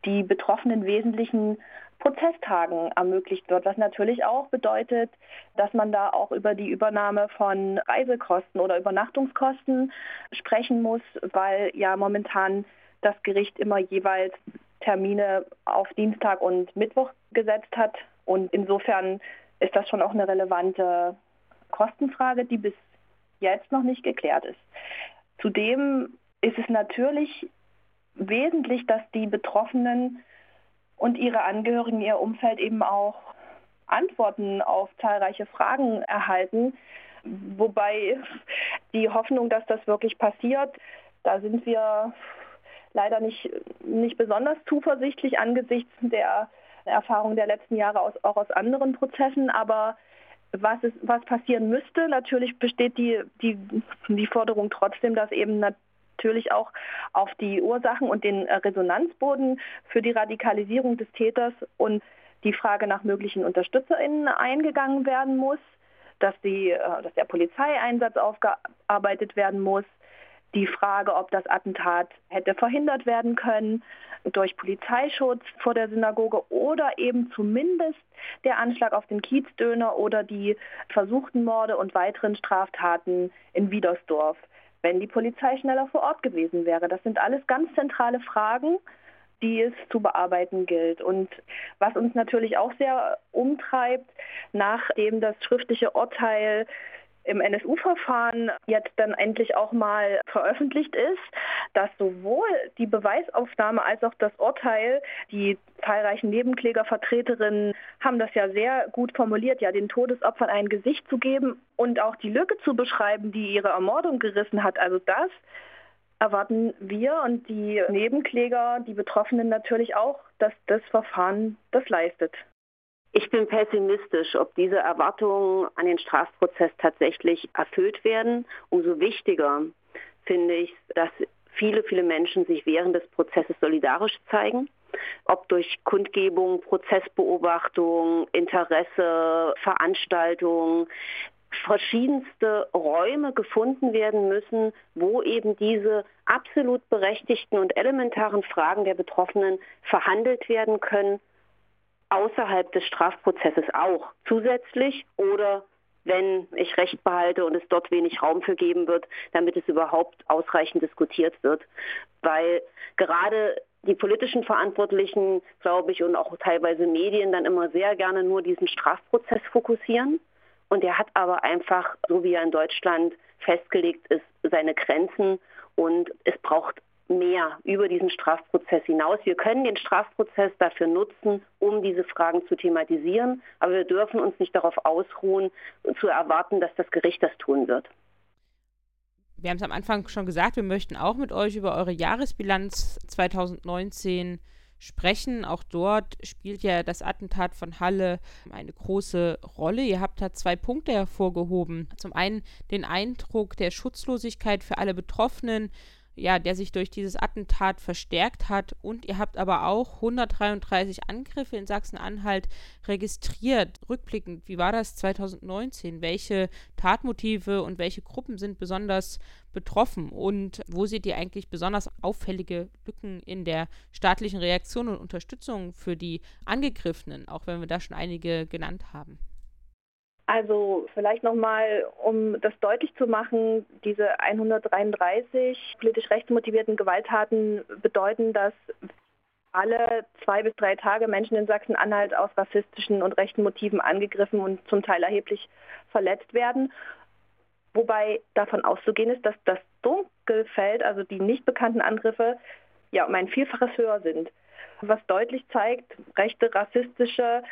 die Betroffenen wesentlichen Prozesstagen ermöglicht wird, was natürlich auch bedeutet, dass man da auch über die Übernahme von Reisekosten oder Übernachtungskosten sprechen muss, weil ja momentan das Gericht immer jeweils Termine auf Dienstag und Mittwoch gesetzt hat. Und insofern ist das schon auch eine relevante Kostenfrage, die bis jetzt noch nicht geklärt ist. Zudem ist es natürlich wesentlich, dass die Betroffenen und ihre Angehörigen, ihr Umfeld eben auch Antworten auf zahlreiche Fragen erhalten. Wobei die Hoffnung, dass das wirklich passiert, da sind wir leider nicht, nicht besonders zuversichtlich angesichts der Erfahrung der letzten Jahre aus, auch aus anderen Prozessen. Aber was, ist, was passieren müsste, natürlich besteht die, die, die Forderung trotzdem, dass eben natürlich auch auf die Ursachen und den Resonanzboden für die Radikalisierung des Täters und die Frage nach möglichen UnterstützerInnen eingegangen werden muss, dass, die, äh, dass der Polizeieinsatz aufgearbeitet werden muss, die Frage, ob das Attentat hätte verhindert werden können durch Polizeischutz vor der Synagoge oder eben zumindest der Anschlag auf den Kiezdöner oder die versuchten Morde und weiteren Straftaten in Wiedersdorf, wenn die Polizei schneller vor Ort gewesen wäre. Das sind alles ganz zentrale Fragen, die es zu bearbeiten gilt. Und was uns natürlich auch sehr umtreibt, nachdem das schriftliche Urteil im NSU-Verfahren jetzt dann endlich auch mal veröffentlicht ist, dass sowohl die Beweisaufnahme als auch das Urteil, die zahlreichen Nebenklägervertreterinnen haben das ja sehr gut formuliert, ja den Todesopfern ein Gesicht zu geben und auch die Lücke zu beschreiben, die ihre Ermordung gerissen hat. Also das erwarten wir und die Nebenkläger, die Betroffenen natürlich auch, dass das Verfahren das leistet. Ich bin pessimistisch, ob diese Erwartungen an den Strafprozess tatsächlich erfüllt werden. Umso wichtiger finde ich, dass viele, viele Menschen sich während des Prozesses solidarisch zeigen. Ob durch Kundgebung, Prozessbeobachtung, Interesse, Veranstaltungen, verschiedenste Räume gefunden werden müssen, wo eben diese absolut berechtigten und elementaren Fragen der Betroffenen verhandelt werden können außerhalb des Strafprozesses auch zusätzlich oder wenn ich Recht behalte und es dort wenig Raum für geben wird, damit es überhaupt ausreichend diskutiert wird. Weil gerade die politischen Verantwortlichen, glaube ich, und auch teilweise Medien dann immer sehr gerne nur diesen Strafprozess fokussieren. Und der hat aber einfach, so wie er in Deutschland festgelegt ist, seine Grenzen. Und es braucht mehr über diesen Strafprozess hinaus. Wir können den Strafprozess dafür nutzen, um diese Fragen zu thematisieren, aber wir dürfen uns nicht darauf ausruhen, zu erwarten, dass das Gericht das tun wird. Wir haben es am Anfang schon gesagt, wir möchten auch mit euch über eure Jahresbilanz 2019 sprechen. Auch dort spielt ja das Attentat von Halle eine große Rolle. Ihr habt da zwei Punkte hervorgehoben. Zum einen den Eindruck der Schutzlosigkeit für alle Betroffenen, ja, der sich durch dieses Attentat verstärkt hat. Und ihr habt aber auch 133 Angriffe in Sachsen-Anhalt registriert. Rückblickend, wie war das 2019? Welche Tatmotive und welche Gruppen sind besonders betroffen? Und wo seht ihr eigentlich besonders auffällige Lücken in der staatlichen Reaktion und Unterstützung für die Angegriffenen, auch wenn wir da schon einige genannt haben? Also vielleicht nochmal, um das deutlich zu machen, diese 133 politisch rechtsmotivierten Gewalttaten bedeuten, dass alle zwei bis drei Tage Menschen in Sachsen-Anhalt aus rassistischen und rechten Motiven angegriffen und zum Teil erheblich verletzt werden. Wobei davon auszugehen ist, dass das Dunkelfeld, also die nicht bekannten Angriffe, ja um ein Vielfaches höher sind. Was deutlich zeigt, rechte rassistische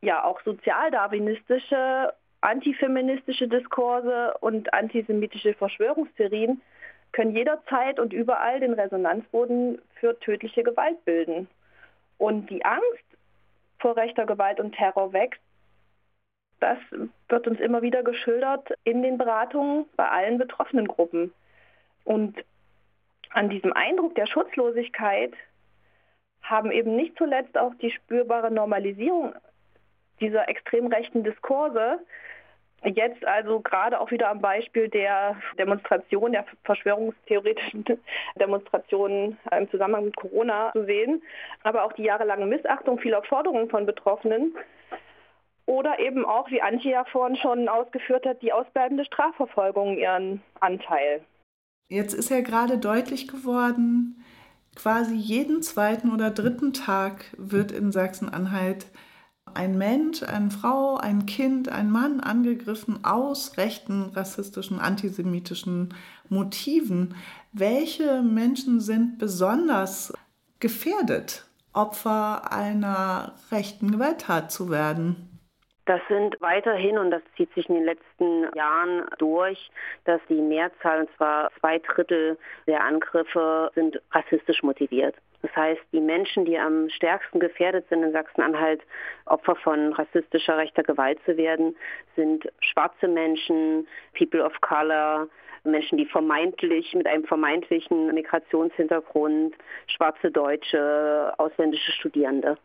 ja auch sozialdarwinistische, antifeministische Diskurse und antisemitische Verschwörungstheorien können jederzeit und überall den Resonanzboden für tödliche Gewalt bilden. Und die Angst vor rechter Gewalt und Terror wächst. Das wird uns immer wieder geschildert in den Beratungen bei allen betroffenen Gruppen. Und an diesem Eindruck der Schutzlosigkeit haben eben nicht zuletzt auch die spürbare Normalisierung dieser extrem rechten Diskurse Jetzt also gerade auch wieder am Beispiel der Demonstration, der verschwörungstheoretischen *laughs* Demonstrationen im Zusammenhang mit Corona zu sehen, aber auch die jahrelange Missachtung vieler Forderungen von Betroffenen oder eben auch, wie Antje ja vorhin schon ausgeführt hat, die ausbleibende Strafverfolgung ihren Anteil. Jetzt ist ja gerade deutlich geworden, quasi jeden zweiten oder dritten Tag wird in Sachsen-Anhalt ein Mensch, eine Frau, ein Kind, ein Mann angegriffen aus rechten, rassistischen, antisemitischen Motiven. Welche Menschen sind besonders gefährdet, Opfer einer rechten Gewalttat zu werden? Das sind weiterhin, und das zieht sich in den letzten Jahren durch, dass die Mehrzahl, und zwar zwei Drittel der Angriffe, sind rassistisch motiviert. Das heißt, die Menschen, die am stärksten gefährdet sind in Sachsen-Anhalt, Opfer von rassistischer rechter Gewalt zu werden, sind schwarze Menschen, People of Color, Menschen, die vermeintlich mit einem vermeintlichen Migrationshintergrund, schwarze Deutsche, ausländische Studierende.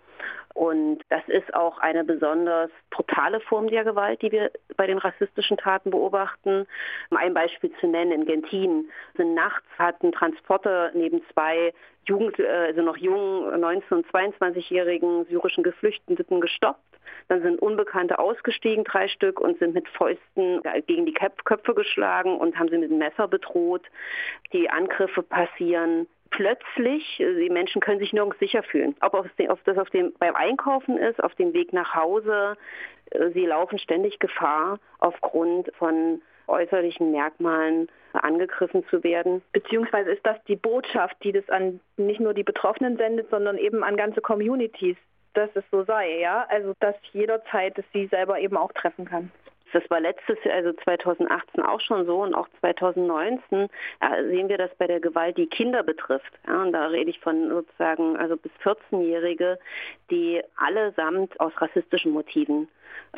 Und das ist auch eine besonders brutale Form der Gewalt, die wir bei den rassistischen Taten beobachten. Um ein Beispiel zu nennen, in Gentin sind nachts hatten Transporter neben zwei Jugend, äh, also noch jungen 19- und 22-jährigen syrischen Geflüchteten gestoppt. Dann sind Unbekannte ausgestiegen, drei Stück, und sind mit Fäusten gegen die Köpfe geschlagen und haben sie mit dem Messer bedroht. Die Angriffe passieren plötzlich, die Menschen können sich nirgends sicher fühlen. Ob, ob das auf dem, beim Einkaufen ist, auf dem Weg nach Hause, äh, sie laufen ständig Gefahr aufgrund von äußerlichen Merkmalen angegriffen zu werden. Beziehungsweise ist das die Botschaft, die das an nicht nur die Betroffenen sendet, sondern eben an ganze Communities, dass es so sei, ja? Also dass jederzeit es sie selber eben auch treffen kann. Das war letztes Jahr, also 2018 auch schon so und auch 2019 äh, sehen wir das bei der Gewalt, die Kinder betrifft. Ja, und da rede ich von sozusagen also bis 14-Jährige, die allesamt aus rassistischen Motiven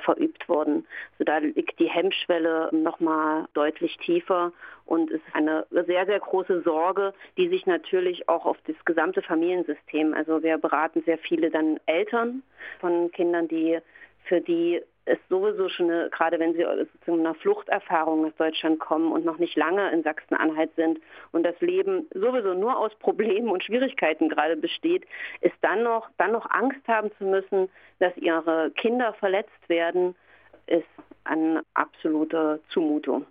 verübt wurden. Also da liegt die Hemmschwelle nochmal deutlich tiefer und es ist eine sehr, sehr große Sorge, die sich natürlich auch auf das gesamte Familiensystem, also wir beraten sehr viele dann Eltern von Kindern, die für die es sowieso schon, eine, gerade wenn sie zu einer Fluchterfahrung nach Deutschland kommen und noch nicht lange in Sachsen-Anhalt sind und das Leben sowieso nur aus Problemen und Schwierigkeiten gerade besteht, ist dann noch, dann noch Angst haben zu müssen, dass ihre Kinder verletzt werden, ist eine absolute Zumutung.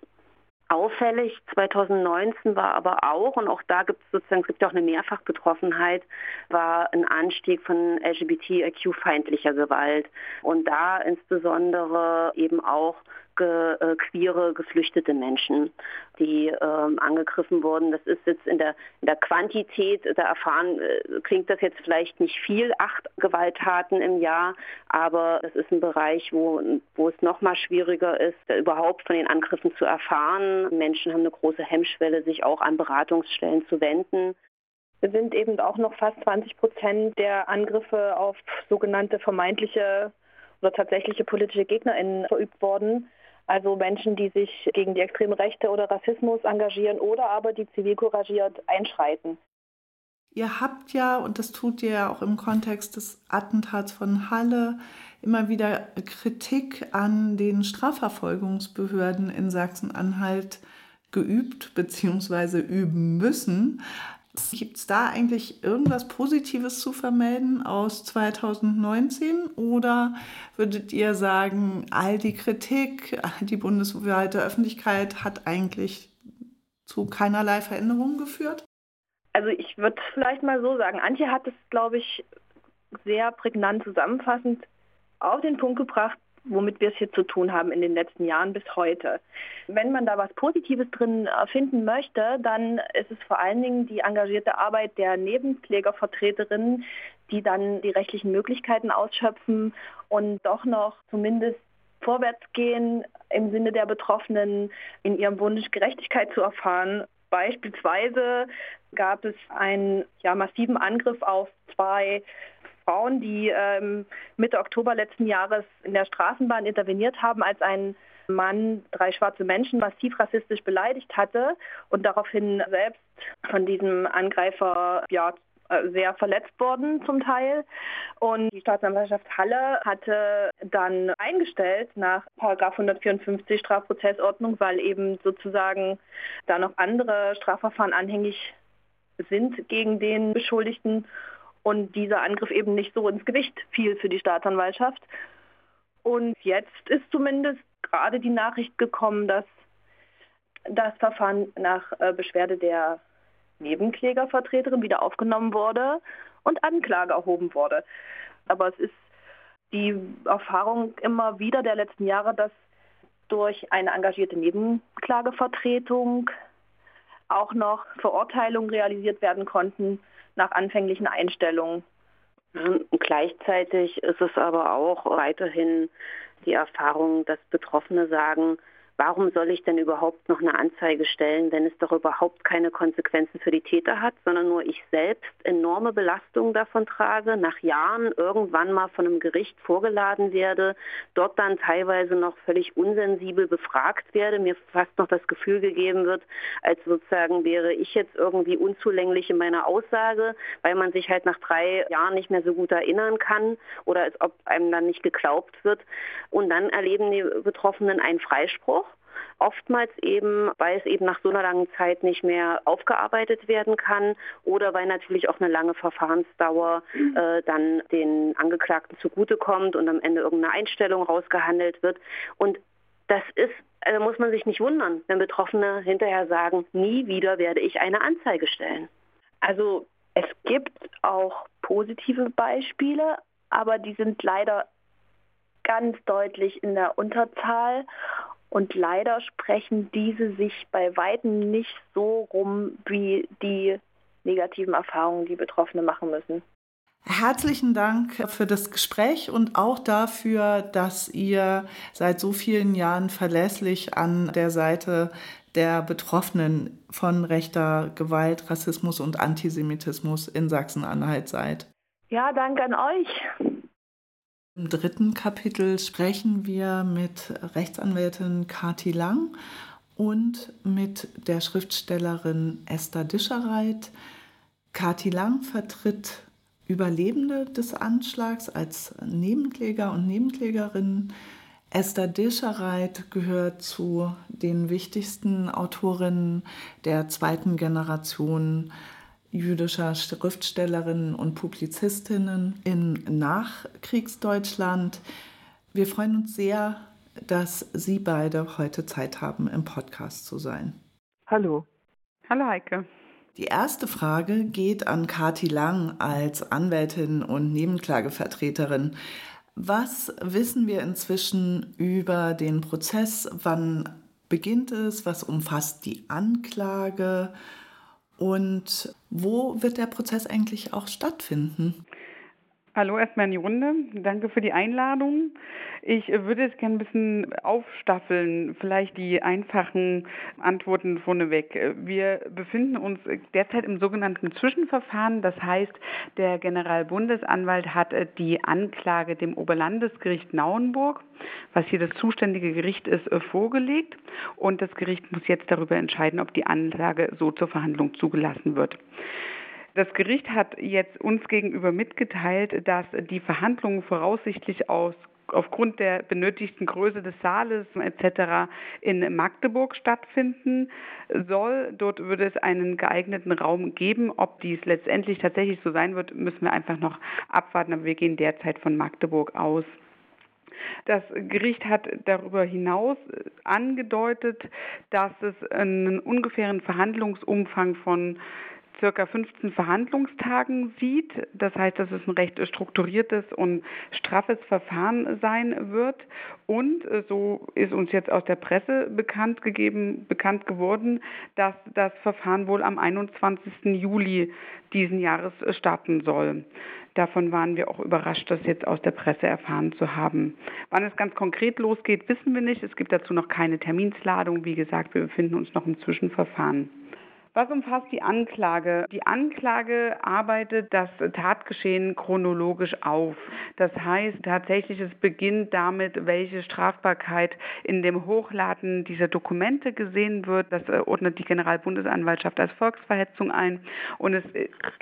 Auffällig 2019 war aber auch, und auch da gibt es sozusagen, es gibt auch eine Mehrfachbetroffenheit, war ein Anstieg von LGBTIQ-feindlicher Gewalt. Und da insbesondere eben auch ge, äh, queere, geflüchtete Menschen, die ähm, angegriffen wurden. Das ist jetzt in der, in der Quantität, da erfahren, äh, klingt das jetzt vielleicht nicht viel, acht Gewalttaten im Jahr, aber es ist ein Bereich, wo, wo es noch mal schwieriger ist, überhaupt von den Angriffen zu erfahren. Menschen haben eine große Hemmschwelle, sich auch an Beratungsstellen zu wenden. Es sind eben auch noch fast 20 Prozent der Angriffe auf sogenannte vermeintliche oder tatsächliche politische GegnerInnen verübt worden. Also Menschen, die sich gegen die extreme Rechte oder Rassismus engagieren oder aber die zivilcouragiert einschreiten. Ihr habt ja, und das tut ihr ja auch im Kontext des Attentats von Halle, immer wieder Kritik an den Strafverfolgungsbehörden in Sachsen-Anhalt geübt bzw. üben müssen. Gibt es da eigentlich irgendwas Positives zu vermelden aus 2019 oder würdet ihr sagen, all die Kritik, die bundesweite Öffentlichkeit hat eigentlich zu keinerlei Veränderungen geführt? Also ich würde vielleicht mal so sagen, Antje hat es, glaube ich, sehr prägnant zusammenfassend auf den Punkt gebracht, womit wir es hier zu tun haben in den letzten Jahren bis heute. Wenn man da was Positives drin äh, finden möchte, dann ist es vor allen Dingen die engagierte Arbeit der Nebenklägervertreterinnen, die dann die rechtlichen Möglichkeiten ausschöpfen und doch noch zumindest vorwärts gehen im Sinne der Betroffenen in ihrem Wunsch Gerechtigkeit zu erfahren. Beispielsweise gab es einen ja, massiven Angriff auf zwei Frauen, die ähm, Mitte Oktober letzten Jahres in der Straßenbahn interveniert haben, als ein Mann drei schwarze Menschen massiv rassistisch beleidigt hatte und daraufhin selbst von diesem Angreifer ja, äh, sehr verletzt worden zum Teil. Und die Staatsanwaltschaft Halle hatte dann eingestellt nach 154 Strafprozessordnung, weil eben sozusagen da noch andere Strafverfahren anhängig sind gegen den Beschuldigten und dieser Angriff eben nicht so ins Gewicht fiel für die Staatsanwaltschaft. Und jetzt ist zumindest gerade die Nachricht gekommen, dass das Verfahren nach äh, Beschwerde der Nebenklägervertreterin wieder aufgenommen wurde und Anklage erhoben wurde. Aber es ist die Erfahrung immer wieder der letzten Jahre, dass durch eine engagierte Nebenklagevertretung auch noch Verurteilungen realisiert werden konnten nach anfänglichen Einstellungen. Gleichzeitig ist es aber auch weiterhin die Erfahrung, dass Betroffene sagen, warum soll ich denn überhaupt noch eine Anzeige stellen, wenn es doch überhaupt keine Konsequenzen für die Täter hat, sondern nur ich selbst enorme Belastungen davon trage, nach Jahren irgendwann mal von einem Gericht vorgeladen werde, dort dann teilweise noch völlig unsensibel befragt werde, mir fast noch das Gefühl gegeben wird, als sozusagen wäre ich jetzt irgendwie unzulänglich in meiner Aussage, weil man sich halt nach drei Jahren nicht mehr so gut erinnern kann oder als ob einem dann nicht geglaubt wird. Und dann erleben die Betroffenen einen Freispruch Oftmals eben, weil es eben nach so einer langen Zeit nicht mehr aufgearbeitet werden kann oder weil natürlich auch eine lange Verfahrensdauer äh, dann den Angeklagten zugutekommt und am Ende irgendeine Einstellung rausgehandelt wird. Und das ist, also muss man sich nicht wundern, wenn Betroffene hinterher sagen, nie wieder werde ich eine Anzeige stellen. Also es gibt auch positive Beispiele, aber die sind leider ganz deutlich in der Unterzahl. Und leider sprechen diese sich bei weitem nicht so rum wie die negativen Erfahrungen, die Betroffene machen müssen. Herzlichen Dank für das Gespräch und auch dafür, dass ihr seit so vielen Jahren verlässlich an der Seite der Betroffenen von rechter Gewalt, Rassismus und Antisemitismus in Sachsen-Anhalt seid. Ja, danke an euch. Im dritten Kapitel sprechen wir mit Rechtsanwältin Kati Lang und mit der Schriftstellerin Esther Dischereit. Kati Lang vertritt Überlebende des Anschlags als Nebenkläger und Nebenklägerin. Esther Dischereit gehört zu den wichtigsten Autorinnen der zweiten Generation jüdischer Schriftstellerinnen und Publizistinnen in Nachkriegsdeutschland. Wir freuen uns sehr, dass Sie beide heute Zeit haben, im Podcast zu sein. Hallo. Hallo Heike. Die erste Frage geht an Kati Lang als Anwältin und Nebenklagevertreterin. Was wissen wir inzwischen über den Prozess? Wann beginnt es? Was umfasst die Anklage? Und wo wird der Prozess eigentlich auch stattfinden? Hallo erstmal in die Runde. Danke für die Einladung. Ich würde es gerne ein bisschen aufstaffeln, vielleicht die einfachen Antworten vorneweg. Wir befinden uns derzeit im sogenannten Zwischenverfahren. Das heißt, der Generalbundesanwalt hat die Anklage dem Oberlandesgericht Nauenburg, was hier das zuständige Gericht ist, vorgelegt. Und das Gericht muss jetzt darüber entscheiden, ob die Anklage so zur Verhandlung zugelassen wird. Das Gericht hat jetzt uns gegenüber mitgeteilt, dass die Verhandlungen voraussichtlich aus aufgrund der benötigten Größe des Saales etc. in Magdeburg stattfinden soll. Dort würde es einen geeigneten Raum geben. Ob dies letztendlich tatsächlich so sein wird, müssen wir einfach noch abwarten. Aber wir gehen derzeit von Magdeburg aus. Das Gericht hat darüber hinaus angedeutet, dass es einen ungefähren Verhandlungsumfang von circa 15 Verhandlungstagen sieht. Das heißt, dass es ein recht strukturiertes und straffes Verfahren sein wird. Und äh, so ist uns jetzt aus der Presse bekannt gegeben, bekannt geworden, dass das Verfahren wohl am 21. Juli diesen Jahres starten soll. Davon waren wir auch überrascht, das jetzt aus der Presse erfahren zu haben. Wann es ganz konkret losgeht, wissen wir nicht. Es gibt dazu noch keine Terminsladung. Wie gesagt, wir befinden uns noch im Zwischenverfahren. Was umfasst die Anklage? Die Anklage arbeitet das Tatgeschehen chronologisch auf. Das heißt tatsächlich, es beginnt damit, welche Strafbarkeit in dem Hochladen dieser Dokumente gesehen wird. Das ordnet die Generalbundesanwaltschaft als Volksverhetzung ein. Und es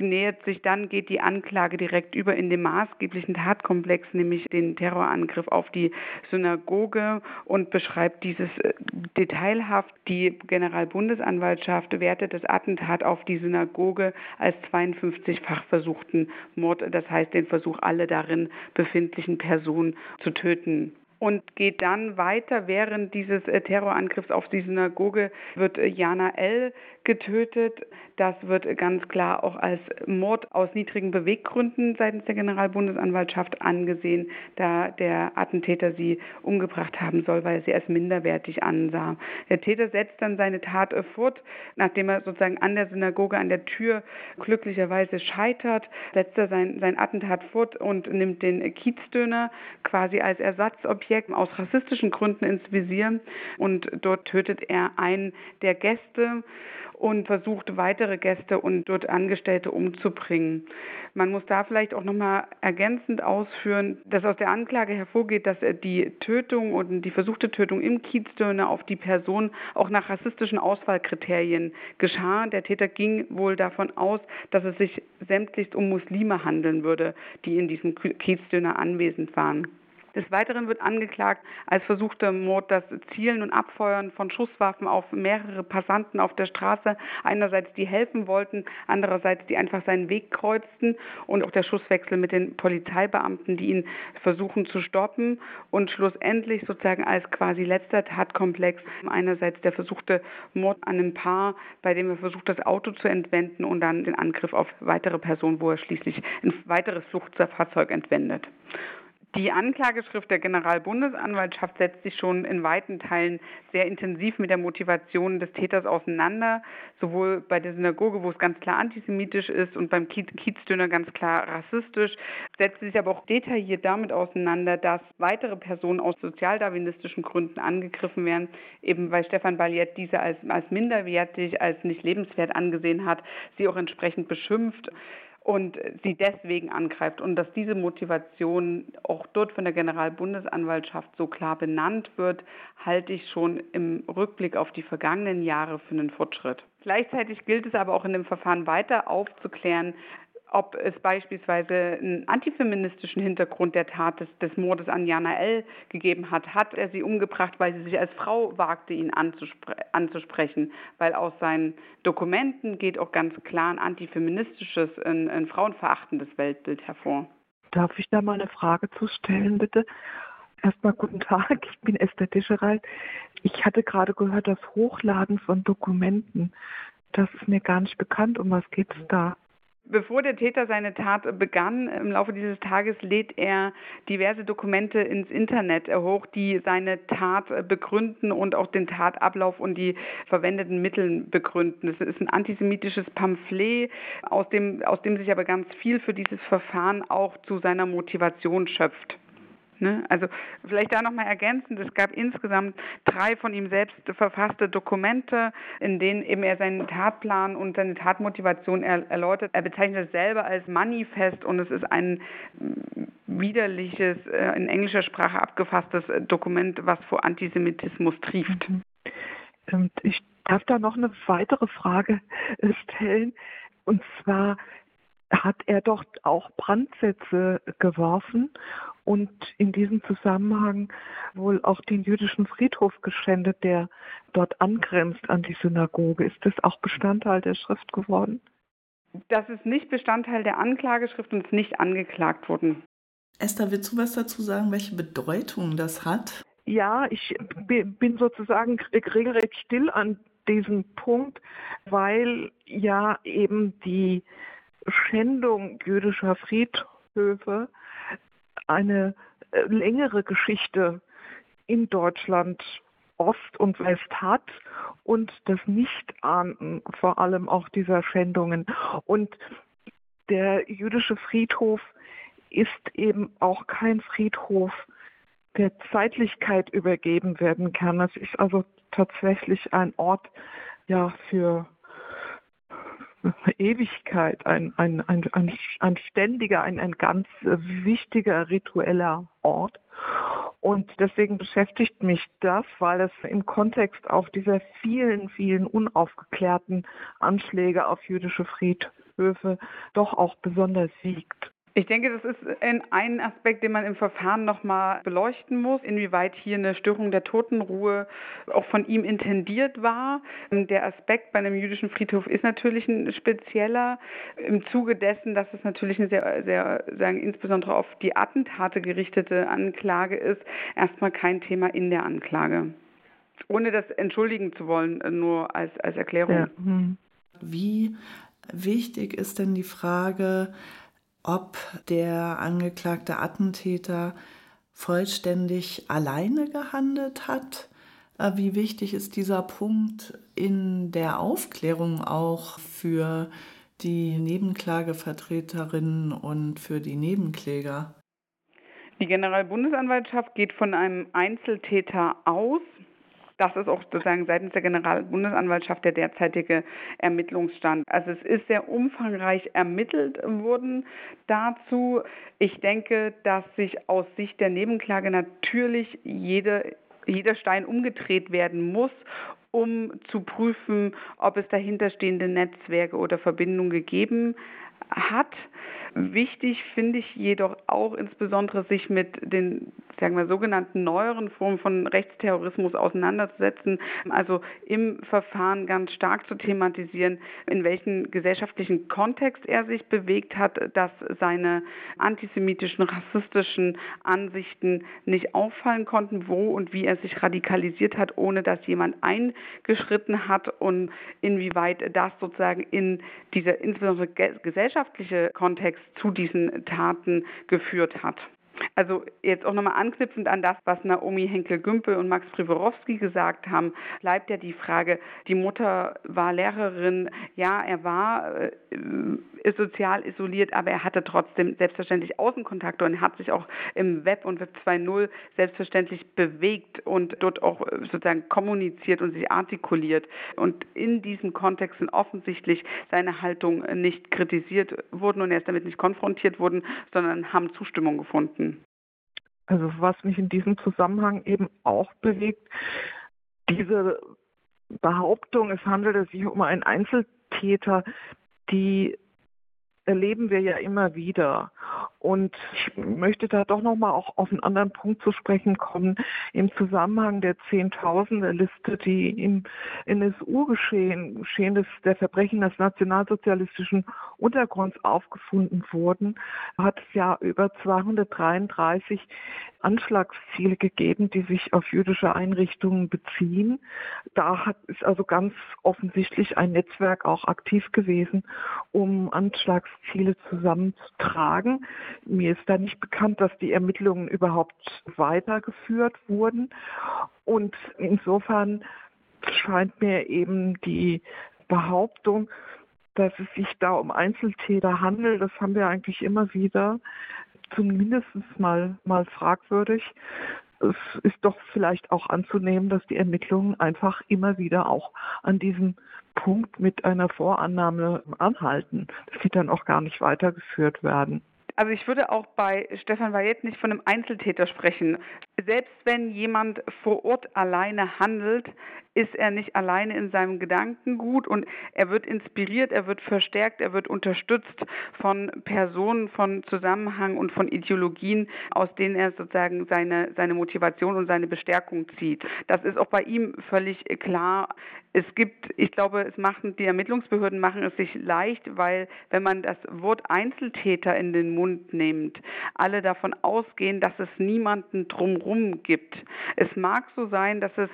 nähert sich dann, geht die Anklage direkt über in den maßgeblichen Tatkomplex, nämlich den Terrorangriff auf die Synagoge und beschreibt dieses äh, detailhaft. Die Generalbundesanwaltschaft wertet das Attentat auf die Synagoge als 52-fach versuchten Mord, das heißt den Versuch, alle darin befindlichen Personen zu töten und geht dann weiter. Während dieses äh, Terrorangriffs auf die Synagoge wird äh, Jana L. getötet. Das wird ganz klar auch als Mord aus niedrigen Beweggründen seitens der Generalbundesanwaltschaft angesehen, da der Attentäter sie umgebracht haben soll, weil er sie als minderwertig ansah. Der Täter setzt dann seine Tat fort, nachdem er sozusagen an der Synagoge, an der Tür glücklicherweise scheitert, setzt er sein, sein Attentat fort und nimmt den Kiezdöner quasi als Ersatzobjekt Objekt aus rassistischen Gründen ins Visier und dort tötet er einen der Gäste und versucht weitere Gäste und dort Angestellte umzubringen. Man muss da vielleicht auch nochmal ergänzend ausführen, dass aus der Anklage hervorgeht, dass die Tötung und die versuchte Tötung im Kiezdöner auf die Person auch nach rassistischen Auswahlkriterien geschah. Der Täter ging wohl davon aus, dass es sich sämtlichst um Muslime handeln würde, die in diesem Kiezdöner anwesend waren. Des Weiteren wird angeklagt als versuchter Mord das Zielen und Abfeuern von Schusswaffen auf mehrere Passanten auf der Straße. Einerseits die helfen wollten, andererseits die einfach seinen Weg kreuzten und auch der Schusswechsel mit den Polizeibeamten, die ihn versuchen zu stoppen und schlussendlich sozusagen als quasi letzter Tatkomplex einerseits der versuchte Mord an einem Paar, bei dem er versucht, das Auto zu entwenden und dann den Angriff auf weitere Personen, wo er schließlich ein weiteres Fluchtfahrzeug entwendet. Die Anklageschrift der Generalbundesanwaltschaft setzt sich schon in weiten Teilen sehr intensiv mit der Motivation des Täters auseinander, sowohl bei der Synagoge, wo es ganz klar antisemitisch ist, und beim Kiezdöner ganz klar rassistisch, setzt sich aber auch detailliert damit auseinander, dass weitere Personen aus sozialdarwinistischen Gründen angegriffen werden, eben weil Stefan Balliet diese als, als minderwertig, als nicht lebenswert angesehen hat, sie auch entsprechend beschimpft und sie deswegen angreift und dass diese Motivation auch dort von der Generalbundesanwaltschaft so klar benannt wird, halte ich schon im Rückblick auf die vergangenen Jahre für einen Fortschritt. Gleichzeitig gilt es aber auch in dem Verfahren weiter aufzuklären, ob es beispielsweise einen antifeministischen Hintergrund der Tat des, des, Mordes an Jana L. gegeben hat. Hat er sie umgebracht, weil sie sich als Frau wagte, ihn anzuspre anzusprechen? Weil aus seinen Dokumenten geht auch ganz klar ein antifeministisches, ein, ein frauenverachtendes Weltbild hervor. Darf ich da mal eine Frage zu stellen, bitte? Erstmal guten Tag, ich bin Esther Dischereit. Ich hatte gerade gehört, das Hochladen von Dokumenten. Das ist mir gar nicht bekannt. Um was geht es da? Bevor der Täter seine Tat begann, im Laufe dieses Tages lädt er diverse Dokumente ins Internet hoch, die seine Tat begründen und auch den Tatablauf und die verwendeten Mittel begründen. Es ist ein antisemitisches Pamphlet, aus dem, aus dem sich aber ganz viel für dieses Verfahren auch zu seiner Motivation schöpft. Ne? Also vielleicht da nochmal ergänzend, es gab insgesamt drei von ihm selbst verfasste Dokumente, in denen eben er seinen Tatplan und seine Tatmotivation er erläutert. Er bezeichnet es selber als Manifest und es ist ein widerliches, äh, in englischer Sprache abgefasstes Dokument, was vor Antisemitismus trieft. Mhm. Und ich darf da noch eine weitere Frage stellen. Und zwar hat er dort auch Brandsätze geworfen und in diesem Zusammenhang wohl auch den jüdischen Friedhof geschändet, der dort angrenzt an die Synagoge. Ist das auch Bestandteil der Schrift geworden? Das ist nicht Bestandteil der Anklageschrift und ist nicht angeklagt worden. Esther, willst du was dazu sagen, welche Bedeutung das hat? Ja, ich bin sozusagen regelrecht still an diesen Punkt, weil ja eben die Schändung jüdischer Friedhöfe eine äh, längere Geschichte in Deutschland Ost und West hat und das Nichtahnden vor allem auch dieser Schändungen. Und der jüdische Friedhof ist eben auch kein Friedhof, der Zeitlichkeit übergeben werden kann. Es ist also tatsächlich ein Ort ja für Ewigkeit, ein, ein, ein, ein, ständiger, ein, ein ganz wichtiger ritueller Ort. Und deswegen beschäftigt mich das, weil es im Kontext auch dieser vielen, vielen unaufgeklärten Anschläge auf jüdische Friedhöfe doch auch besonders wiegt. Ich denke, das ist ein Aspekt, den man im Verfahren nochmal beleuchten muss, inwieweit hier eine Störung der Totenruhe auch von ihm intendiert war. Der Aspekt bei einem jüdischen Friedhof ist natürlich ein spezieller im Zuge dessen, dass es natürlich eine sehr, sehr sagen, insbesondere auf die Attentate gerichtete Anklage ist, erstmal kein Thema in der Anklage. Ohne das entschuldigen zu wollen, nur als, als Erklärung. Ja. Hm. Wie wichtig ist denn die Frage, ob der angeklagte Attentäter vollständig alleine gehandelt hat. Äh, wie wichtig ist dieser Punkt in der Aufklärung auch für die Nebenklagevertreterinnen und für die Nebenkläger? Die Generalbundesanwaltschaft geht von einem Einzeltäter aus. Das ist auch sozusagen seitens der Generalbundesanwaltschaft der derzeitige Ermittlungsstand. Also es ist sehr umfangreich ermittelt worden dazu. Ich denke, dass sich aus Sicht der Nebenklage natürlich jede jeder Stein umgedreht werden muss, um zu prüfen, ob es dahinterstehende Netzwerke oder Verbindungen gegeben hat. Wichtig finde ich jedoch auch insbesondere sich mit den sagen wir, sogenannten neueren Formen von Rechtsterrorismus auseinanderzusetzen, also im Verfahren ganz stark zu thematisieren, in welchem gesellschaftlichen Kontext er sich bewegt hat, dass seine antisemitischen, rassistischen Ansichten nicht auffallen konnten, wo und wie er sich radikalisiert hat, ohne dass jemand eingeschritten hat und inwieweit das sozusagen in dieser insbesondere gesellschaftliche Kontext zu diesen Taten geführt hat. Also jetzt auch nochmal anknüpfend an das, was Naomi Henkel-Gümpel und Max Privorowski gesagt haben, bleibt ja die Frage, die Mutter war Lehrerin, ja, er war äh, sozial isoliert, aber er hatte trotzdem selbstverständlich Außenkontakte und hat sich auch im Web und Web 2.0 selbstverständlich bewegt und dort auch äh, sozusagen kommuniziert und sich artikuliert. Und in diesem Kontext sind offensichtlich seine Haltung nicht kritisiert worden und er ist damit nicht konfrontiert worden, sondern haben Zustimmung gefunden. Also was mich in diesem Zusammenhang eben auch bewegt, diese Behauptung, es handelte sich um einen Einzeltäter, die erleben wir ja immer wieder. Und ich möchte da doch nochmal auch auf einen anderen Punkt zu sprechen kommen. Im Zusammenhang der Zehntausender-Liste, die im NSU-Geschehen, Geschehen des, der Verbrechen des nationalsozialistischen Untergrunds aufgefunden wurden, hat es ja über 233 Anschlagsziele gegeben, die sich auf jüdische Einrichtungen beziehen. Da hat, ist also ganz offensichtlich ein Netzwerk auch aktiv gewesen, um Anschlagsziele zusammenzutragen. Mir ist da nicht bekannt, dass die Ermittlungen überhaupt weitergeführt wurden. Und insofern scheint mir eben die Behauptung, dass es sich da um Einzeltäter handelt, das haben wir eigentlich immer wieder, zumindest mal, mal fragwürdig. Es ist doch vielleicht auch anzunehmen, dass die Ermittlungen einfach immer wieder auch an diesem Punkt mit einer Vorannahme anhalten, dass sie dann auch gar nicht weitergeführt werden. Also ich würde auch bei Stefan Wayet nicht von einem Einzeltäter sprechen. Selbst wenn jemand vor Ort alleine handelt, ist er nicht alleine in seinem Gedankengut und er wird inspiriert, er wird verstärkt, er wird unterstützt von Personen, von Zusammenhang und von Ideologien, aus denen er sozusagen seine, seine Motivation und seine Bestärkung zieht. Das ist auch bei ihm völlig klar. Es gibt, ich glaube, es machen, die Ermittlungsbehörden machen es sich leicht, weil wenn man das Wort Einzeltäter in den Mund nimmt, alle davon ausgehen, dass es niemanden drumherum gibt. Es mag so sein, dass es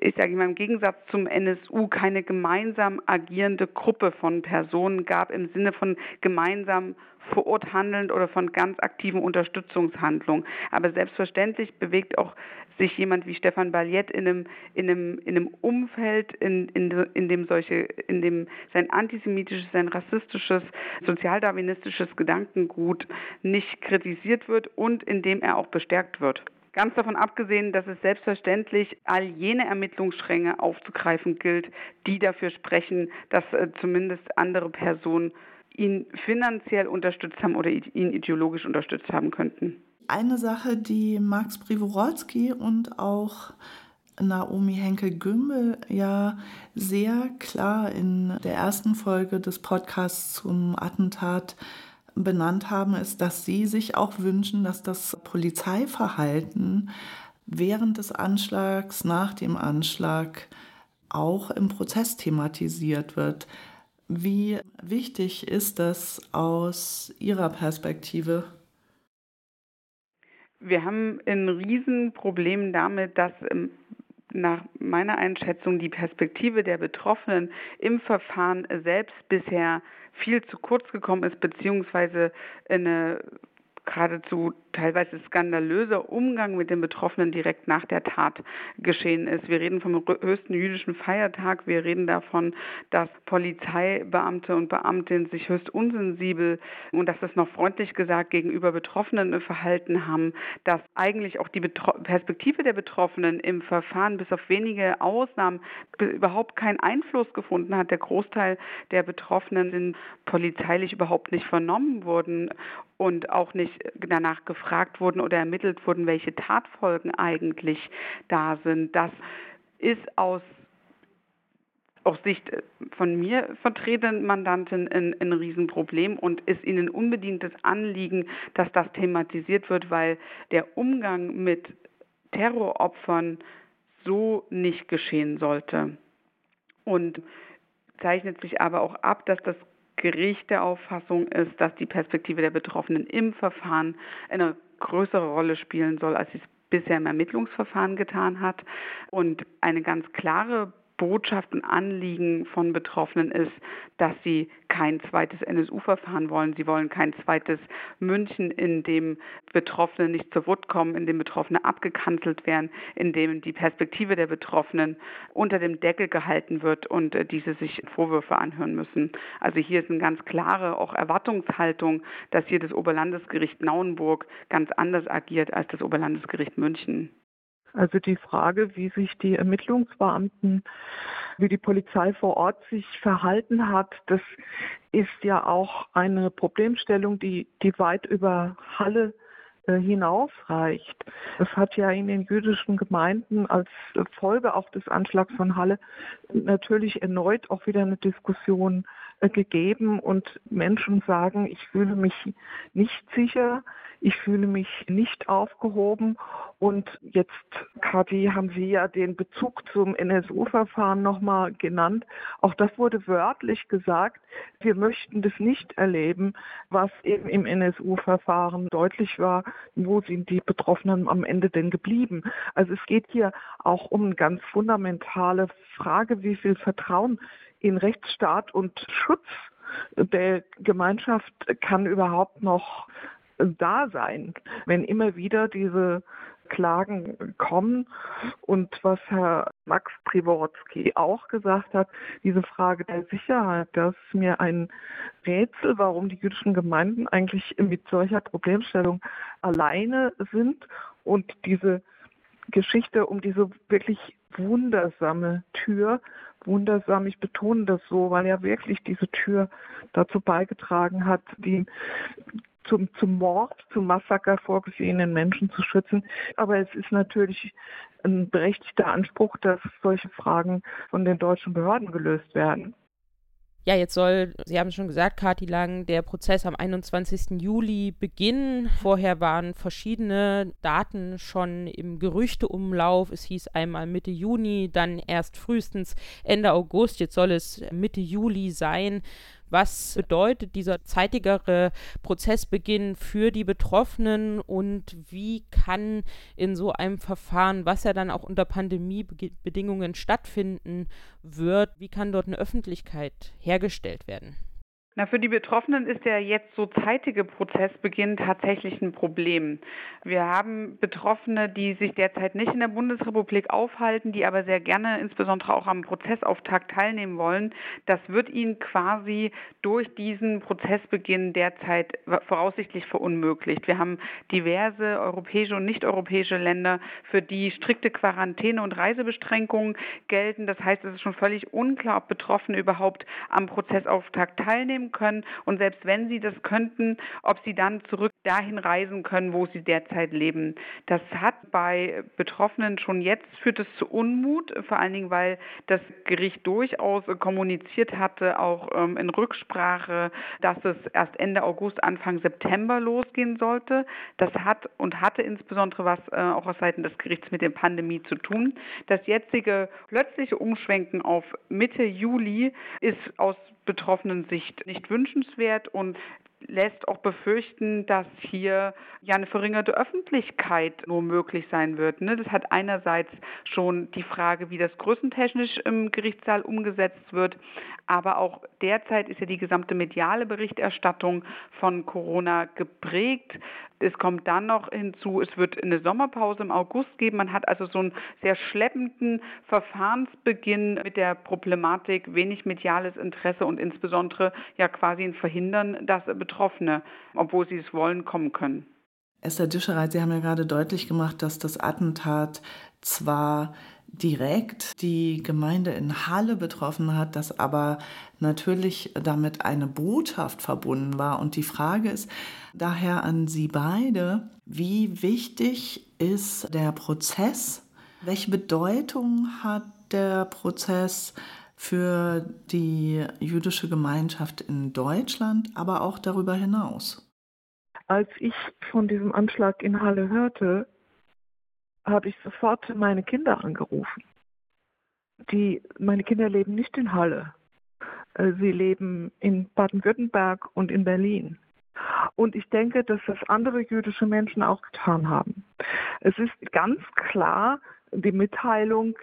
ich sage mal, im Gegensatz zum NSU keine gemeinsam agierende Gruppe von Personen gab im Sinne von gemeinsam vor Ort handelnd oder von ganz aktiven Unterstützungshandlungen. Aber selbstverständlich bewegt auch sich jemand wie Stefan Ballett in einem, in einem, in einem Umfeld, in, in, in dem solche, in dem sein antisemitisches, sein rassistisches, sozialdarwinistisches Gedankengut nicht kritisiert wird und in dem er auch bestärkt wird. Ganz davon abgesehen, dass es selbstverständlich all jene Ermittlungsstränge aufzugreifen gilt, die dafür sprechen, dass äh, zumindest andere Personen ihn finanziell unterstützt haben oder ihn ideologisch unterstützt haben könnten. Eine Sache, die Max Priworolski und auch Naomi Henkel-Gümbel ja sehr klar in der ersten Folge des Podcasts zum Attentat benannt haben, ist, dass sie sich auch wünschen, dass das Polizeiverhalten während des Anschlags, nach dem Anschlag auch im Prozess thematisiert wird. Wie wichtig ist das aus Ihrer Perspektive? Wir haben ein Riesenproblem damit, dass ähm, nach meiner Einschätzung die Perspektive der Betroffenen im Verfahren selbst bisher viel zu kurz gekommen ist, beziehungsweise eine geradezu teilweise skandalöser Umgang mit den Betroffenen direkt nach der Tat geschehen ist. Wir reden vom höchsten jüdischen Feiertag. Wir reden davon, dass Polizeibeamte und Beamtinnen sich höchst unsensibel und dass es noch freundlich gesagt gegenüber Betroffenen verhalten haben, dass eigentlich auch die Betro Perspektive der Betroffenen im Verfahren bis auf wenige Ausnahmen überhaupt keinen Einfluss gefunden hat. Der Großteil der Betroffenen sind polizeilich überhaupt nicht vernommen worden und auch nicht danach gefragt wurden oder ermittelt wurden, welche Tatfolgen eigentlich da sind. Das ist aus aus Sicht von mir vertretenen Mandanten ein, ein Riesenproblem und ist ihnen unbedientes Anliegen, dass das thematisiert wird, weil der Umgang mit Terroropfern so nicht geschehen sollte. Und zeichnet sich aber auch ab, dass das Gericht der Auffassung ist, dass die Perspektive der Betroffenen im Verfahren eine größere Rolle spielen soll, als sie es bisher im Ermittlungsverfahren getan hat. Und eine ganz klare Botschaft und Anliegen von Betroffenen ist, dass sie kein zweites NSU-Verfahren wollen. Sie wollen kein zweites München, in dem Betroffene nicht zur Wut kommen, in dem Betroffene abgekanzelt werden, in dem die Perspektive der Betroffenen unter dem Deckel gehalten wird und äh, diese sich Vorwürfe anhören müssen. Also hier ist eine ganz klare auch Erwartungshaltung, dass hier das Oberlandesgericht Nauenburg ganz anders agiert als das Oberlandesgericht München. Also die Frage, wie sich die Ermittlungsbeamten, wie die Polizei vor Ort sich verhalten hat, das ist ja auch eine Problemstellung, die, die weit über Halle äh, hinausreicht. Es hat ja in den jüdischen Gemeinden als Folge auch des Anschlags von Halle natürlich erneut auch wieder eine Diskussion gegeben und Menschen sagen, ich fühle mich nicht sicher, ich fühle mich nicht aufgehoben. Und jetzt, Kathi, haben Sie ja den Bezug zum NSU-Verfahren nochmal genannt. Auch das wurde wörtlich gesagt. Wir möchten das nicht erleben, was eben im NSU-Verfahren deutlich war. Wo sind die Betroffenen am Ende denn geblieben? Also es geht hier auch um eine ganz fundamentale Frage, wie viel Vertrauen in Rechtsstaat und Schutz der Gemeinschaft kann überhaupt noch da sein, wenn immer wieder diese Klagen kommen. Und was Herr Max Priworzki auch gesagt hat, diese Frage der Sicherheit, das ist mir ein Rätsel, warum die jüdischen Gemeinden eigentlich mit solcher Problemstellung alleine sind und diese Geschichte um diese wirklich wundersame Tür, wundersam, ich betone das so, weil ja wirklich diese Tür dazu beigetragen hat, die zum, zum Mord, zum Massaker vorgesehenen Menschen zu schützen. Aber es ist natürlich ein berechtigter Anspruch, dass solche Fragen von den deutschen Behörden gelöst werden. Ja, jetzt soll, Sie haben es schon gesagt, Kati Lang, der Prozess am 21. Juli beginnen. Vorher waren verschiedene Daten schon im Gerüchteumlauf. Es hieß einmal Mitte Juni, dann erst frühestens Ende August. Jetzt soll es Mitte Juli sein. Was bedeutet dieser zeitigere Prozessbeginn für die Betroffenen und wie kann in so einem Verfahren, was ja dann auch unter Pandemiebedingungen stattfinden wird, wie kann dort eine Öffentlichkeit hergestellt werden? Na, für die Betroffenen ist der jetzt so zeitige Prozessbeginn tatsächlich ein Problem. Wir haben Betroffene, die sich derzeit nicht in der Bundesrepublik aufhalten, die aber sehr gerne insbesondere auch am Prozessauftakt teilnehmen wollen. Das wird ihnen quasi durch diesen Prozessbeginn derzeit voraussichtlich verunmöglicht. Wir haben diverse europäische und nicht-europäische Länder, für die strikte Quarantäne und Reisebeschränkungen gelten. Das heißt, es ist schon völlig unklar, ob Betroffene überhaupt am Prozessauftakt teilnehmen können und selbst wenn sie das könnten, ob sie dann zurück dahin reisen können, wo sie derzeit leben. Das hat bei Betroffenen schon jetzt führt es zu Unmut, vor allen Dingen, weil das Gericht durchaus kommuniziert hatte, auch ähm, in Rücksprache, dass es erst Ende August, Anfang September losgehen sollte. Das hat und hatte insbesondere was äh, auch aus Seiten des Gerichts mit der Pandemie zu tun. Das jetzige plötzliche Umschwenken auf Mitte Juli ist aus betroffenen Sicht nicht wünschenswert und lässt auch befürchten, dass hier ja eine verringerte Öffentlichkeit nur möglich sein wird. Ne? Das hat einerseits schon die Frage, wie das größentechnisch im Gerichtssaal umgesetzt wird, aber auch derzeit ist ja die gesamte mediale Berichterstattung von Corona geprägt. Es kommt dann noch hinzu, es wird eine Sommerpause im August geben. Man hat also so einen sehr schleppenden Verfahrensbeginn mit der Problematik wenig mediales Interesse und insbesondere ja quasi ein Verhindern, dass Betroffene, obwohl sie es wollen, kommen können. Esther Dischereit, Sie haben ja gerade deutlich gemacht, dass das Attentat zwar direkt die Gemeinde in Halle betroffen hat, dass aber natürlich damit eine Botschaft verbunden war. Und die Frage ist daher an Sie beide, wie wichtig ist der Prozess? Welche Bedeutung hat der Prozess für die jüdische Gemeinschaft in Deutschland, aber auch darüber hinaus? Als ich von diesem Anschlag in Halle hörte, habe ich sofort meine Kinder angerufen. Die, meine Kinder leben nicht in Halle. Äh, sie leben in Baden-Württemberg und in Berlin. Und ich denke, dass das andere jüdische Menschen auch getan haben. Es ist ganz klar die Mitteilung,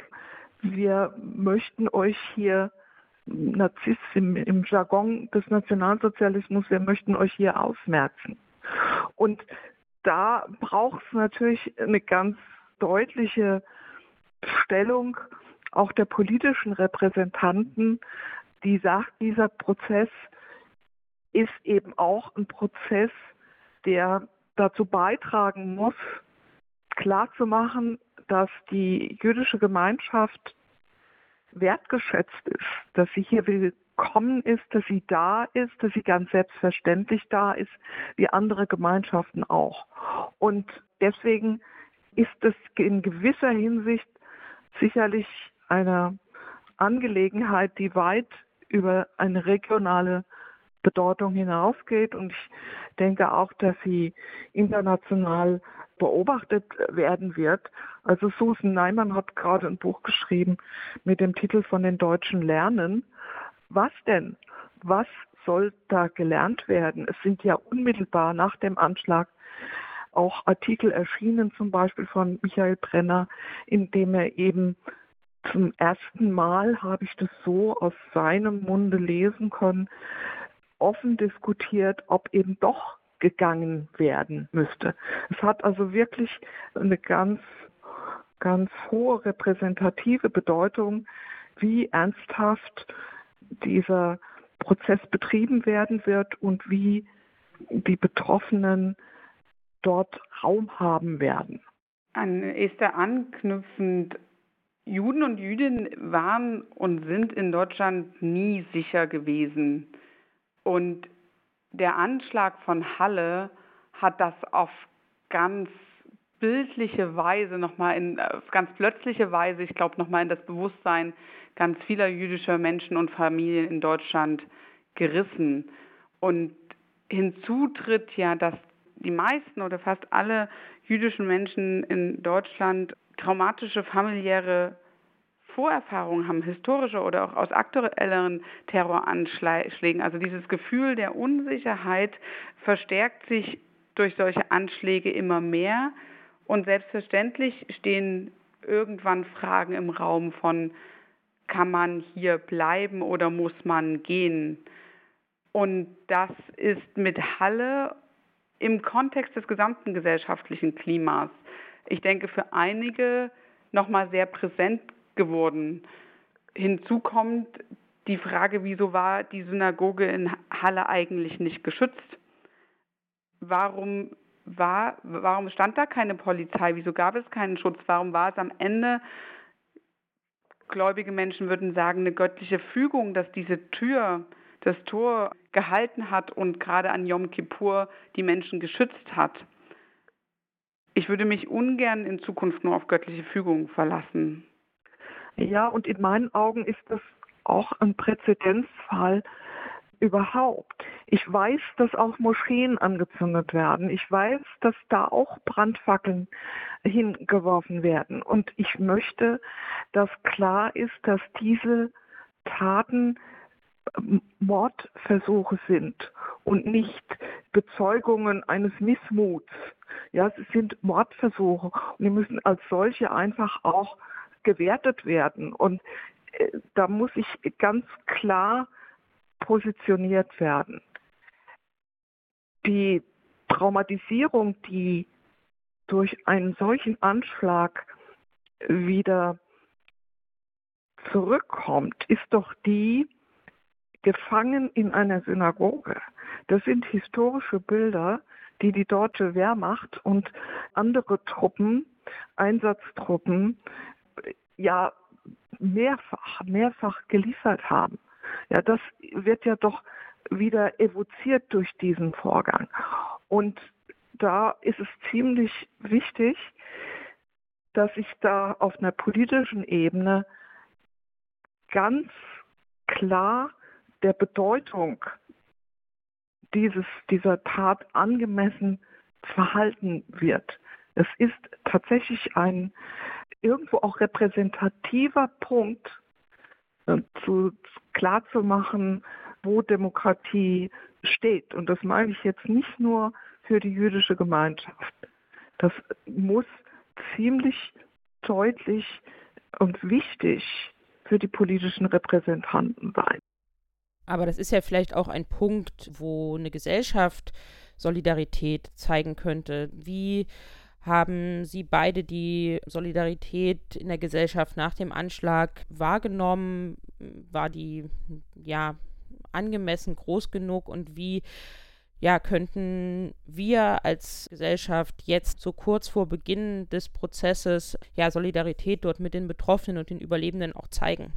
wir möchten euch hier Narzisst im, im Jargon des Nationalsozialismus, wir möchten euch hier ausmerzen. Und da braucht es natürlich eine ganz deutliche Stellung auch der politischen Repräsentanten, die sagt, dieser Prozess ist eben auch ein Prozess, der dazu beitragen muss, klarzumachen, dass die jüdische Gemeinschaft wertgeschätzt ist, dass sie hier willkommen ist, dass sie da ist, dass sie ganz selbstverständlich da ist, wie andere Gemeinschaften auch. Und deswegen ist es in gewisser Hinsicht sicherlich eine Angelegenheit, die weit über eine regionale Bedeutung hinausgeht. Und ich denke auch, dass sie international beobachtet werden wird. Also Susan Neiman hat gerade ein Buch geschrieben mit dem Titel von den Deutschen Lernen. Was denn? Was soll da gelernt werden? Es sind ja unmittelbar nach dem Anschlag auch Artikel erschienen, zum Beispiel von Michael Brenner, in dem er eben zum ersten Mal, habe ich das so aus seinem Munde lesen können, offen diskutiert, ob eben doch gegangen werden müsste. Es hat also wirklich eine ganz, ganz hohe repräsentative Bedeutung, wie ernsthaft dieser Prozess betrieben werden wird und wie die Betroffenen dort Raum haben werden. An Esther anknüpfend, Juden und Jüdinnen waren und sind in Deutschland nie sicher gewesen. Und der Anschlag von Halle hat das auf ganz bildliche Weise nochmal in auf ganz plötzliche Weise, ich glaube nochmal in das Bewusstsein ganz vieler jüdischer Menschen und Familien in Deutschland gerissen. Und hinzu tritt ja, dass die meisten oder fast alle jüdischen Menschen in Deutschland traumatische familiäre Vorerfahrungen haben, historische oder auch aus aktuelleren Terroranschlägen. Also dieses Gefühl der Unsicherheit verstärkt sich durch solche Anschläge immer mehr. Und selbstverständlich stehen irgendwann Fragen im Raum von, kann man hier bleiben oder muss man gehen? Und das ist mit Halle im Kontext des gesamten gesellschaftlichen Klimas, ich denke, für einige nochmal sehr präsent geworden. Hinzu kommt die Frage, wieso war die Synagoge in Halle eigentlich nicht geschützt? Warum war, warum stand da keine Polizei? Wieso gab es keinen Schutz? Warum war es am Ende, gläubige Menschen würden sagen, eine göttliche Fügung, dass diese Tür, das Tor gehalten hat und gerade an Yom Kippur die Menschen geschützt hat? Ich würde mich ungern in Zukunft nur auf göttliche Fügung verlassen. Ja, und in meinen Augen ist das auch ein Präzedenzfall überhaupt. Ich weiß, dass auch Moscheen angezündet werden. Ich weiß, dass da auch Brandfackeln hingeworfen werden. Und ich möchte, dass klar ist, dass diese Taten Mordversuche sind und nicht Bezeugungen eines Missmuts. Ja, es sind Mordversuche und die müssen als solche einfach auch gewertet werden. Und äh, da muss ich ganz klar positioniert werden. Die Traumatisierung, die durch einen solchen Anschlag wieder zurückkommt, ist doch die, gefangen in einer Synagoge. Das sind historische Bilder, die die deutsche Wehrmacht und andere Truppen, Einsatztruppen, ja mehrfach, mehrfach geliefert haben. Ja, das wird ja doch wieder evoziert durch diesen Vorgang. Und da ist es ziemlich wichtig, dass ich da auf einer politischen Ebene ganz klar der Bedeutung dieses, dieser Tat angemessen verhalten wird. Es ist tatsächlich ein irgendwo auch repräsentativer Punkt, äh, zu, klar zu machen, wo Demokratie steht. Und das meine ich jetzt nicht nur für die jüdische Gemeinschaft. Das muss ziemlich deutlich und wichtig für die politischen Repräsentanten sein. Aber das ist ja vielleicht auch ein Punkt, wo eine Gesellschaft Solidarität zeigen könnte. Wie haben Sie beide die Solidarität in der Gesellschaft nach dem Anschlag wahrgenommen? War die ja angemessen groß genug und wie ja, könnten wir als Gesellschaft jetzt so kurz vor Beginn des Prozesses ja Solidarität dort mit den Betroffenen und den Überlebenden auch zeigen?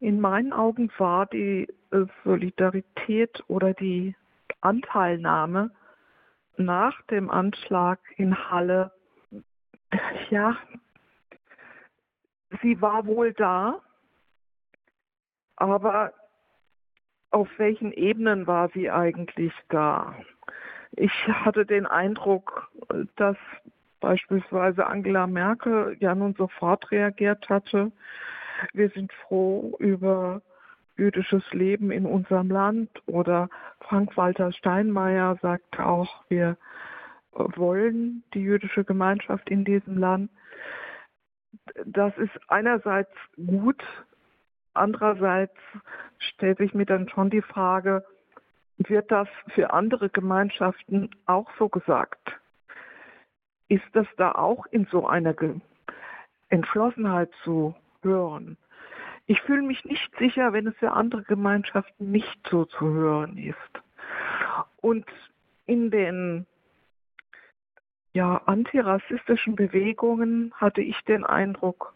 In meinen Augen war die äh, Solidarität oder die Anteilnahme nach dem Anschlag in Halle, ja, sie war wohl da, aber auf welchen Ebenen war sie eigentlich da? Ich hatte den Eindruck, dass beispielsweise Angela Merkel ja nun sofort reagiert hatte wir sind froh über jüdisches Leben in unserem Land oder Frank-Walter Steinmeier sagt auch, wir wollen die jüdische Gemeinschaft in diesem Land. Das ist einerseits gut, andererseits stellt sich mir dann schon die Frage, wird das für andere Gemeinschaften auch so gesagt? Ist das da auch in so einer Entschlossenheit zu hören. Ich fühle mich nicht sicher, wenn es für andere Gemeinschaften nicht so zu hören ist. Und in den ja, antirassistischen Bewegungen hatte ich den Eindruck,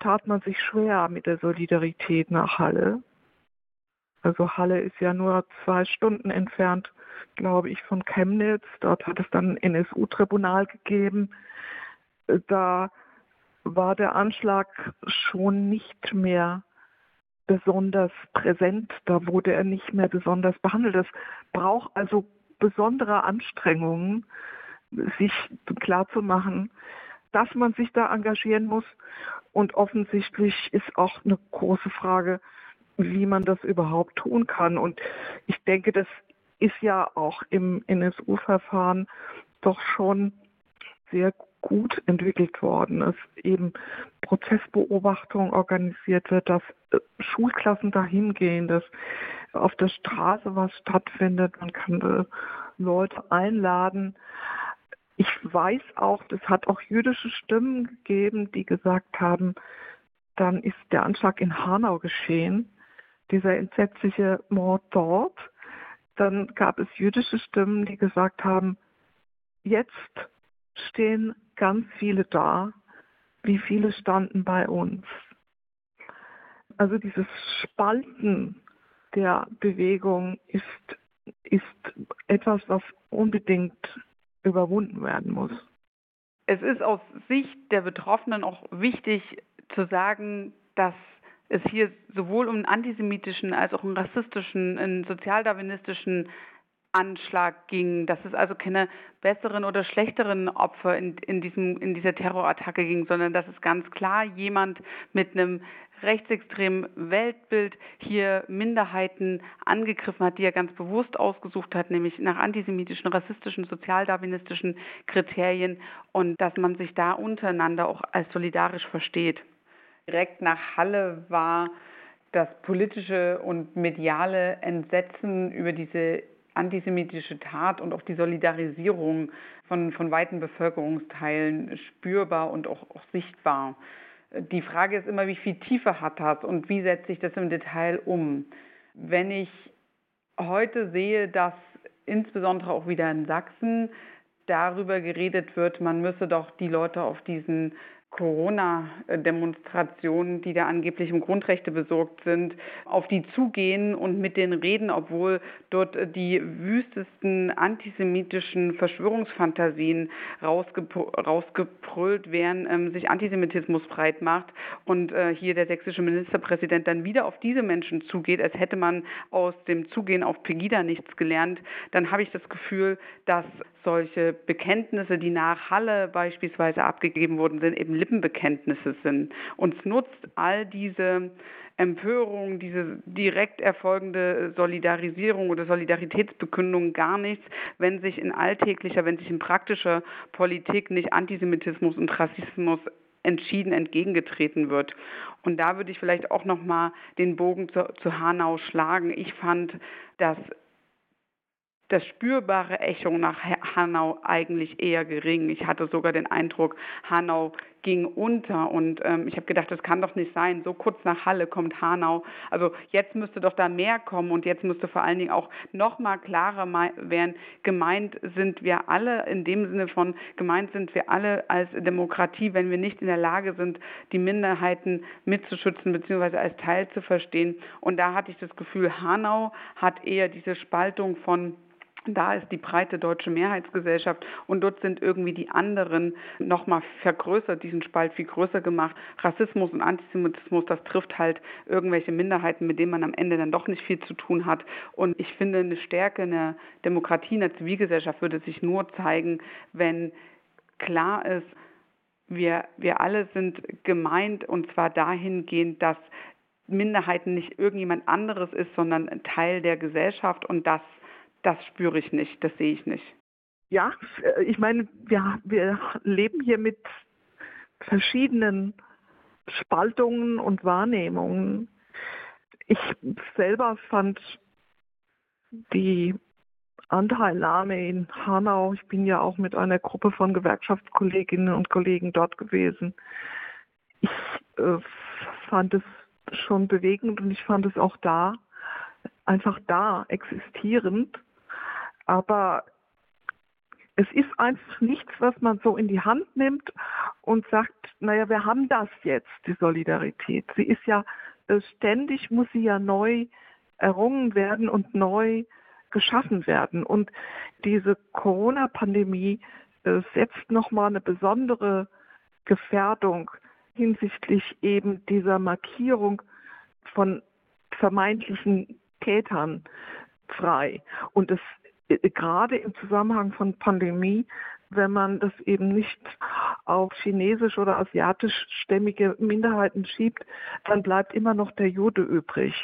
tat man sich schwer mit der Solidarität nach Halle. Also Halle ist ja nur zwei Stunden entfernt, glaube ich, von Chemnitz. Dort hat es dann ein NSU-Tribunal gegeben. Da war der Anschlag schon nicht mehr besonders präsent, da wurde er nicht mehr besonders behandelt. Es braucht also besondere Anstrengungen, sich klarzumachen, dass man sich da engagieren muss. Und offensichtlich ist auch eine große Frage, wie man das überhaupt tun kann. Und ich denke, das ist ja auch im NSU-Verfahren doch schon sehr gut entwickelt worden, dass eben Prozessbeobachtung organisiert wird, dass äh, Schulklassen dahin gehen, dass auf der Straße was stattfindet, man kann äh, Leute einladen. Ich weiß auch, es hat auch jüdische Stimmen gegeben, die gesagt haben, dann ist der Anschlag in Hanau geschehen, dieser entsetzliche Mord dort. Dann gab es jüdische Stimmen, die gesagt haben, jetzt stehen ganz viele da. Wie viele standen bei uns? Also dieses Spalten der Bewegung ist, ist etwas, was unbedingt überwunden werden muss. Es ist aus Sicht der Betroffenen auch wichtig zu sagen, dass es hier sowohl um einen antisemitischen als auch einen rassistischen, einen sozialdarwinistischen Anschlag ging, dass es also keine besseren oder schlechteren Opfer in, in, diesem, in dieser Terrorattacke ging, sondern dass es ganz klar jemand mit einem rechtsextremen Weltbild hier Minderheiten angegriffen hat, die er ganz bewusst ausgesucht hat, nämlich nach antisemitischen, rassistischen, sozialdarwinistischen Kriterien und dass man sich da untereinander auch als solidarisch versteht. Direkt nach Halle war das politische und mediale Entsetzen über diese antisemitische Tat und auch die Solidarisierung von, von weiten Bevölkerungsteilen spürbar und auch, auch sichtbar. Die Frage ist immer, wie viel Tiefe hat das und wie setze ich das im Detail um? Wenn ich heute sehe, dass insbesondere auch wieder in Sachsen darüber geredet wird, man müsse doch die Leute auf diesen Corona-Demonstrationen, die da angeblich um Grundrechte besorgt sind, auf die zugehen und mit denen reden, obwohl dort die wüstesten antisemitischen Verschwörungsfantasien rausgebrüllt werden, ähm, sich Antisemitismus breit macht und äh, hier der sächsische Ministerpräsident dann wieder auf diese Menschen zugeht, als hätte man aus dem Zugehen auf Pegida nichts gelernt, dann habe ich das Gefühl, dass solche Bekenntnisse, die nach Halle beispielsweise abgegeben worden sind, eben Lippenbekenntnisse sind. Uns nutzt all diese Empörung, diese direkt erfolgende Solidarisierung oder Solidaritätsbekündung gar nichts, wenn sich in alltäglicher, wenn sich in praktischer Politik nicht Antisemitismus und Rassismus entschieden entgegengetreten wird. Und da würde ich vielleicht auch noch mal den Bogen zu, zu Hanau schlagen. Ich fand, dass das spürbare Echo nach Hanau eigentlich eher gering. Ich hatte sogar den Eindruck, Hanau ging unter und ähm, ich habe gedacht, das kann doch nicht sein. So kurz nach Halle kommt Hanau. Also jetzt müsste doch da mehr kommen und jetzt müsste vor allen Dingen auch noch mal klarer werden. Gemeint sind wir alle in dem Sinne von gemeint sind wir alle als Demokratie, wenn wir nicht in der Lage sind, die Minderheiten mitzuschützen bzw. als Teil zu verstehen. Und da hatte ich das Gefühl, Hanau hat eher diese Spaltung von da ist die breite deutsche Mehrheitsgesellschaft und dort sind irgendwie die anderen nochmal vergrößert, diesen Spalt viel größer gemacht. Rassismus und Antisemitismus, das trifft halt irgendwelche Minderheiten, mit denen man am Ende dann doch nicht viel zu tun hat. Und ich finde, eine Stärke einer Demokratie, einer Zivilgesellschaft würde sich nur zeigen, wenn klar ist, wir, wir alle sind gemeint und zwar dahingehend, dass Minderheiten nicht irgendjemand anderes ist, sondern Teil der Gesellschaft und das das spüre ich nicht, das sehe ich nicht. Ja, äh, ich meine, wir, wir leben hier mit verschiedenen Spaltungen und Wahrnehmungen. Ich selber fand die Anteilnahme in Hanau, ich bin ja auch mit einer Gruppe von Gewerkschaftskolleginnen und Kollegen dort gewesen, ich äh, fand es schon bewegend und ich fand es auch da, einfach da, existierend aber es ist einfach nichts, was man so in die Hand nimmt und sagt, naja, wir haben das jetzt, die Solidarität. Sie ist ja äh, ständig, muss sie ja neu errungen werden und neu geschaffen werden. Und diese Corona-Pandemie äh, setzt nochmal eine besondere Gefährdung hinsichtlich eben dieser Markierung von vermeintlichen Tätern frei. Und es gerade im Zusammenhang von Pandemie wenn man das eben nicht auf chinesisch oder asiatischstämmige Minderheiten schiebt, dann bleibt immer noch der Jude übrig.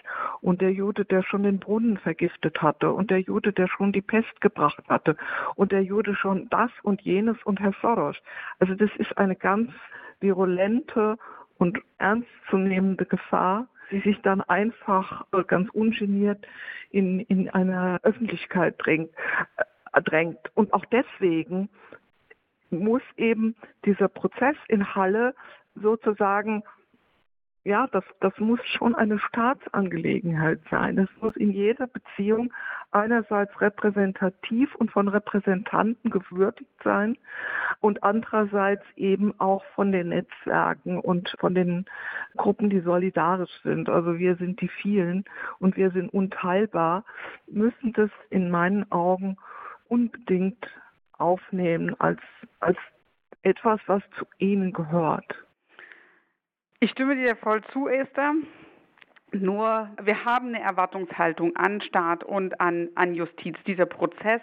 Und der Jude, der schon den Brunnen vergiftet hatte und der Jude, der schon die Pest gebracht hatte und der Jude schon das und jenes und Herr Soros. Also das ist eine ganz virulente und ernstzunehmende Gefahr, die sich dann einfach ganz ungeniert in, in eine Öffentlichkeit drängt, äh, drängt. Und auch deswegen muss eben dieser Prozess in Halle sozusagen ja, das, das muss schon eine Staatsangelegenheit sein. Es muss in jeder Beziehung einerseits repräsentativ und von Repräsentanten gewürdigt sein und andererseits eben auch von den Netzwerken und von den Gruppen, die solidarisch sind. Also wir sind die vielen und wir sind unteilbar, müssen das in meinen Augen unbedingt aufnehmen als, als etwas, was zu ihnen gehört. Ich stimme dir voll zu, Esther. Nur wir haben eine Erwartungshaltung an Staat und an, an Justiz. Dieser Prozess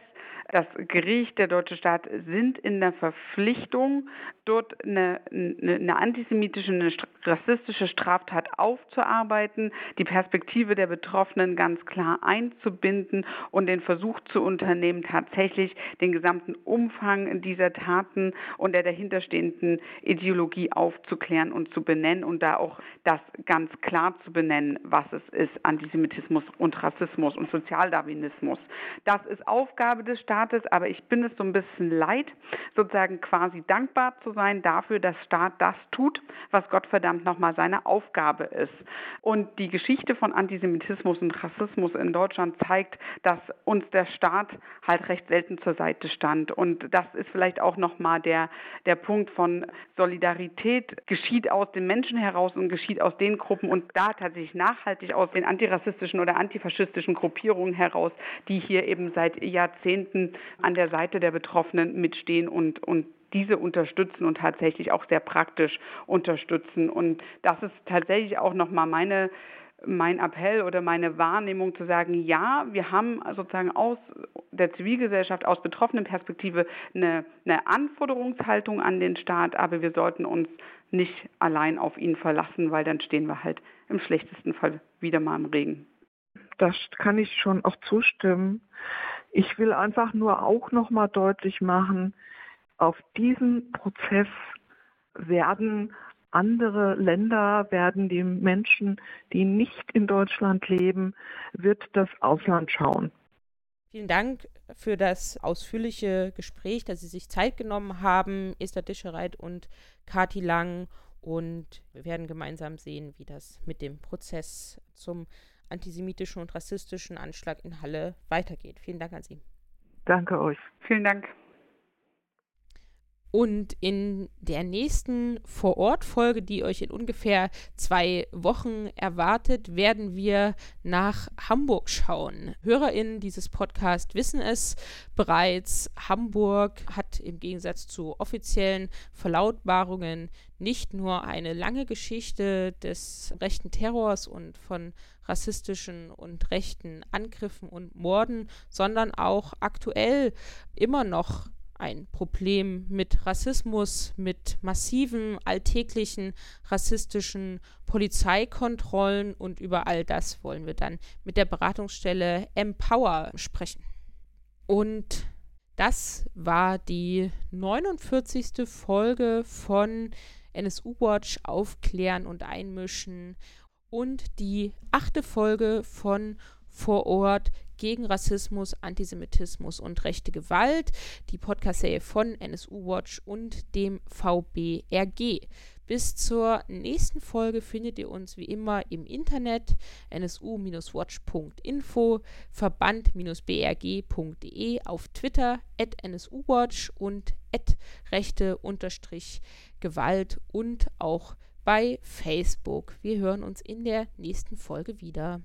das Gericht, der deutsche Staat sind in der Verpflichtung, dort eine, eine, eine antisemitische, eine rassistische Straftat aufzuarbeiten, die Perspektive der Betroffenen ganz klar einzubinden und den Versuch zu unternehmen, tatsächlich den gesamten Umfang dieser Taten und der dahinterstehenden Ideologie aufzuklären und zu benennen und da auch das ganz klar zu benennen, was es ist, Antisemitismus und Rassismus und Sozialdarwinismus. Das ist Aufgabe des Staates aber ich bin es so ein bisschen leid, sozusagen quasi dankbar zu sein dafür, dass Staat das tut, was Gott verdammt nochmal seine Aufgabe ist. Und die Geschichte von Antisemitismus und Rassismus in Deutschland zeigt, dass uns der Staat halt recht selten zur Seite stand. Und das ist vielleicht auch nochmal der, der Punkt von Solidarität geschieht aus den Menschen heraus und geschieht aus den Gruppen und da tatsächlich nachhaltig aus den antirassistischen oder antifaschistischen Gruppierungen heraus, die hier eben seit Jahrzehnten an der Seite der Betroffenen mitstehen und, und diese unterstützen und tatsächlich auch sehr praktisch unterstützen. Und das ist tatsächlich auch nochmal meine mein Appell oder meine Wahrnehmung zu sagen, ja, wir haben sozusagen aus der Zivilgesellschaft, aus betroffenen Perspektive eine, eine Anforderungshaltung an den Staat, aber wir sollten uns nicht allein auf ihn verlassen, weil dann stehen wir halt im schlechtesten Fall wieder mal im Regen. Das kann ich schon auch zustimmen. Ich will einfach nur auch noch mal deutlich machen, auf diesen Prozess werden andere Länder, werden die Menschen, die nicht in Deutschland leben, wird das Ausland schauen. Vielen Dank für das ausführliche Gespräch, dass Sie sich Zeit genommen haben, Esther Dischereit und Kati Lang. Und wir werden gemeinsam sehen, wie das mit dem Prozess zum antisemitischen und rassistischen Anschlag in Halle weitergeht. Vielen Dank an Sie. Danke euch. Vielen Dank. Und in der nächsten Vor-Ort-Folge, die euch in ungefähr zwei Wochen erwartet, werden wir nach Hamburg schauen. HörerInnen dieses Podcasts wissen es bereits. Hamburg hat im Gegensatz zu offiziellen Verlautbarungen nicht nur eine lange Geschichte des rechten Terrors und von rassistischen und rechten Angriffen und Morden, sondern auch aktuell immer noch ein Problem mit Rassismus, mit massiven alltäglichen rassistischen Polizeikontrollen und über all das wollen wir dann mit der Beratungsstelle Empower sprechen. Und das war die 49. Folge von NSU Watch Aufklären und Einmischen und die achte Folge von Vor Ort gegen Rassismus, Antisemitismus und rechte Gewalt, die Podcast-Serie von NSU Watch und dem VBRG. Bis zur nächsten Folge findet ihr uns wie immer im Internet nsu-watch.info, verband-brg.de, auf Twitter at nsuwatch und at rechte-gewalt und auch bei Facebook. Wir hören uns in der nächsten Folge wieder.